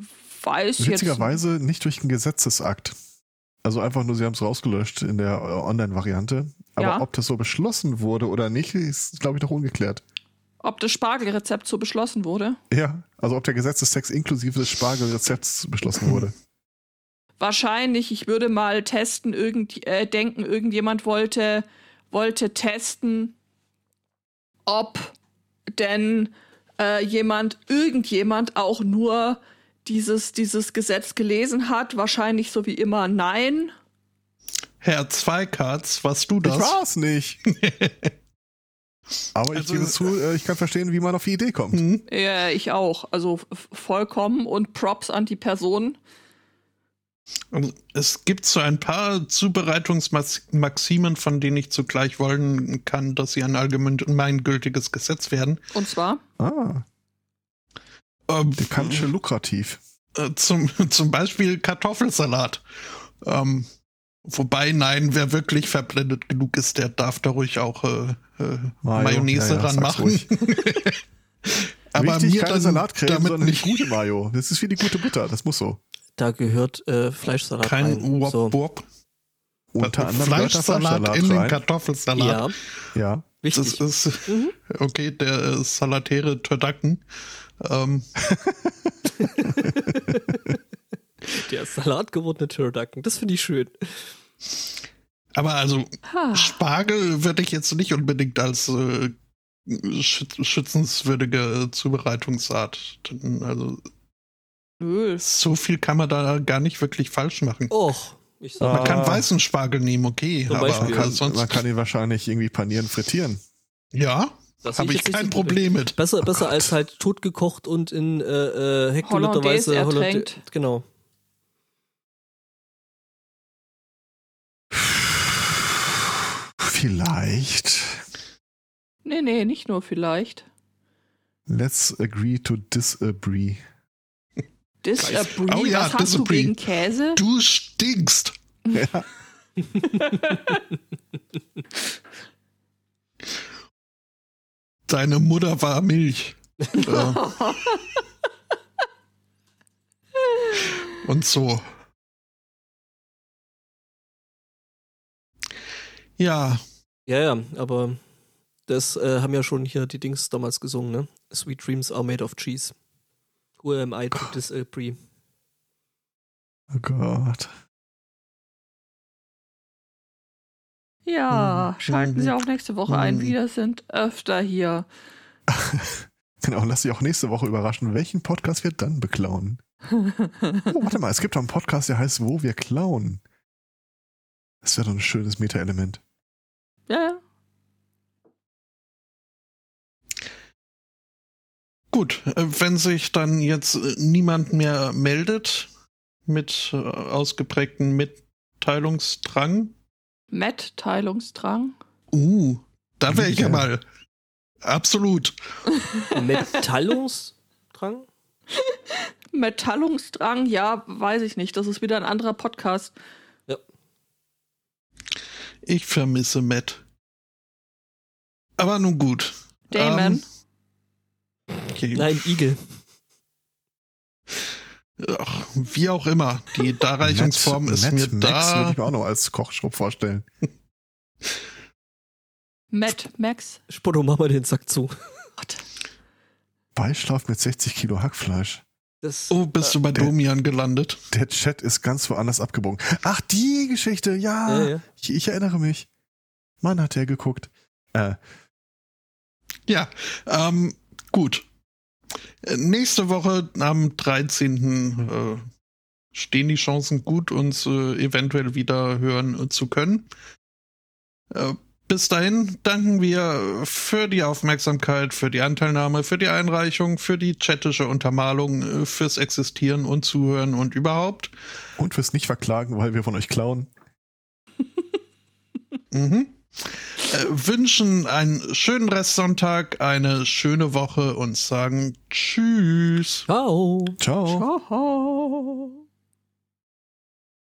weiß jetzt. Witzigerweise nicht durch einen Gesetzesakt. Also einfach nur, sie haben es rausgelöscht in der äh, Online-Variante. Aber Ja. ob das so beschlossen wurde oder nicht, ist, glaube ich, noch ungeklärt. Ob das Spargelrezept so beschlossen wurde? Ja, also ob der Gesetzestext inklusive des Spargelrezepts beschlossen wurde. Wahrscheinlich, ich würde mal testen, irgend, äh, denken, irgendjemand wollte, wollte testen, ob denn äh, jemand, irgendjemand auch nur dieses, dieses Gesetz gelesen hat. Wahrscheinlich so wie immer nein. Herr Zweikatz, was du das? Ich war's nicht. Aber ich Also- gebe zu, äh, ich kann verstehen, wie man auf die Idee kommt. Hm? Ja, ich auch. Also vollkommen und Props an die Person. Es gibt so ein paar Zubereitungsmaximen, von denen ich zugleich wollen kann, dass sie ein allgemeingültiges Gesetz werden. Und zwar, Ah, Ähm, dekanische lukrativ. äh, zum, zum Beispiel Kartoffelsalat. Ähm, wobei, nein, wer wirklich verblendet genug ist, der darf da ruhig auch äh, äh, Mayo, Mayonnaise ja, ja, sag's ranmachen. ruhig. Aber Wichtig, mir keine dann Salatcreme, damit sondern nicht die gute Mayo. Das ist wie die gute Butter, das muss so. Da gehört äh, Fleischsalat kein rein. Wop So. Wop. Unter anderem gehört da Fleischsalat in den. Kartoffelsalat. Ja, Ja. Das wichtig. ist Mhm. okay, der äh, Salatäre Turdacken. Ähm, Der salatgewordene Turducken. Das finde ich schön. aber also ha, Spargel würde ich jetzt nicht unbedingt als äh, schüt- schützenswürdige Zubereitungsart. denn, Also nö. so viel kann man da gar nicht wirklich falsch machen. Och, ich sag. Man kann Ah. weißen Spargel nehmen, okay, Zum aber Beispiel. Man kann, sonst man kann ihn wahrscheinlich irgendwie panieren, frittieren. ja, das habe ich nicht kein so Problem mit. Besser, besser Gott. als halt totgekocht und in äh, äh, Hektoliterweise ertränkt. Genau. Vielleicht. Nee, nee, nicht nur vielleicht. Let's agree to disagree. Disagree. Oh ja, Was hast du disagree. gegen Käse? Du stinkst. Ja. Deine Mutter war Milch. Und so. Ja, Ja, ja, aber das äh, haben ja schon hier die Dings damals gesungen, ne? Sweet Dreams are made of cheese. Who am I to disagree? Oh Gott. Ja, Mhm. schalten Sie auch nächste Woche ein. Mhm. Wir sind öfter hier. Genau, lass dich auch nächste Woche überraschen, welchen Podcast wir dann beklauen. Oh, warte mal, es gibt doch einen Podcast, der heißt Wo wir klauen. Das wäre doch ein schönes Meta-Element. ja, ja. Gut, äh, wenn sich dann jetzt äh, niemand mehr meldet mit äh, ausgeprägtem Mitteilungsdrang, Matt-Teilungsdrang. uh, da wäre ich ja Ja. mal absolut. Metallungsdrang? Metallungsdrang, ja, weiß ich nicht. Das ist wieder ein anderer Podcast. Ich vermisse Matt. Aber nun gut. Damon. Ähm, okay. Nein, Igel. Ach, wie auch immer. Die Darreichungsform Matt- ist Matt mir Max würde da. ich mir auch noch als Kochschrupp vorstellen. Matt, Max. Spotto, mach mal den Sack zu. Gott. Beischlaf mit 60 Kilo Hackfleisch. Das, Oh, bist du bei Der- Domian gelandet? Der Chat ist ganz woanders abgebogen. Ach, die Geschichte, ja. Ja, ja. Ich, ich erinnere mich. Mann, hat der geguckt. Äh, Ja, ähm, gut. Nächste Woche am 13. Äh, stehen die Chancen gut, uns äh, eventuell wieder hören äh, zu können. Bis dahin danken wir für die Aufmerksamkeit, für die Anteilnahme, für die Einreichung, für die chattische Untermalung, fürs Existieren und Zuhören und überhaupt. und fürs nicht verklagen, weil wir von euch klauen. Mhm. Äh, wünschen einen schönen Restsonntag, eine schöne Woche und sagen Tschüss. Ciao. Ciao. Ciao.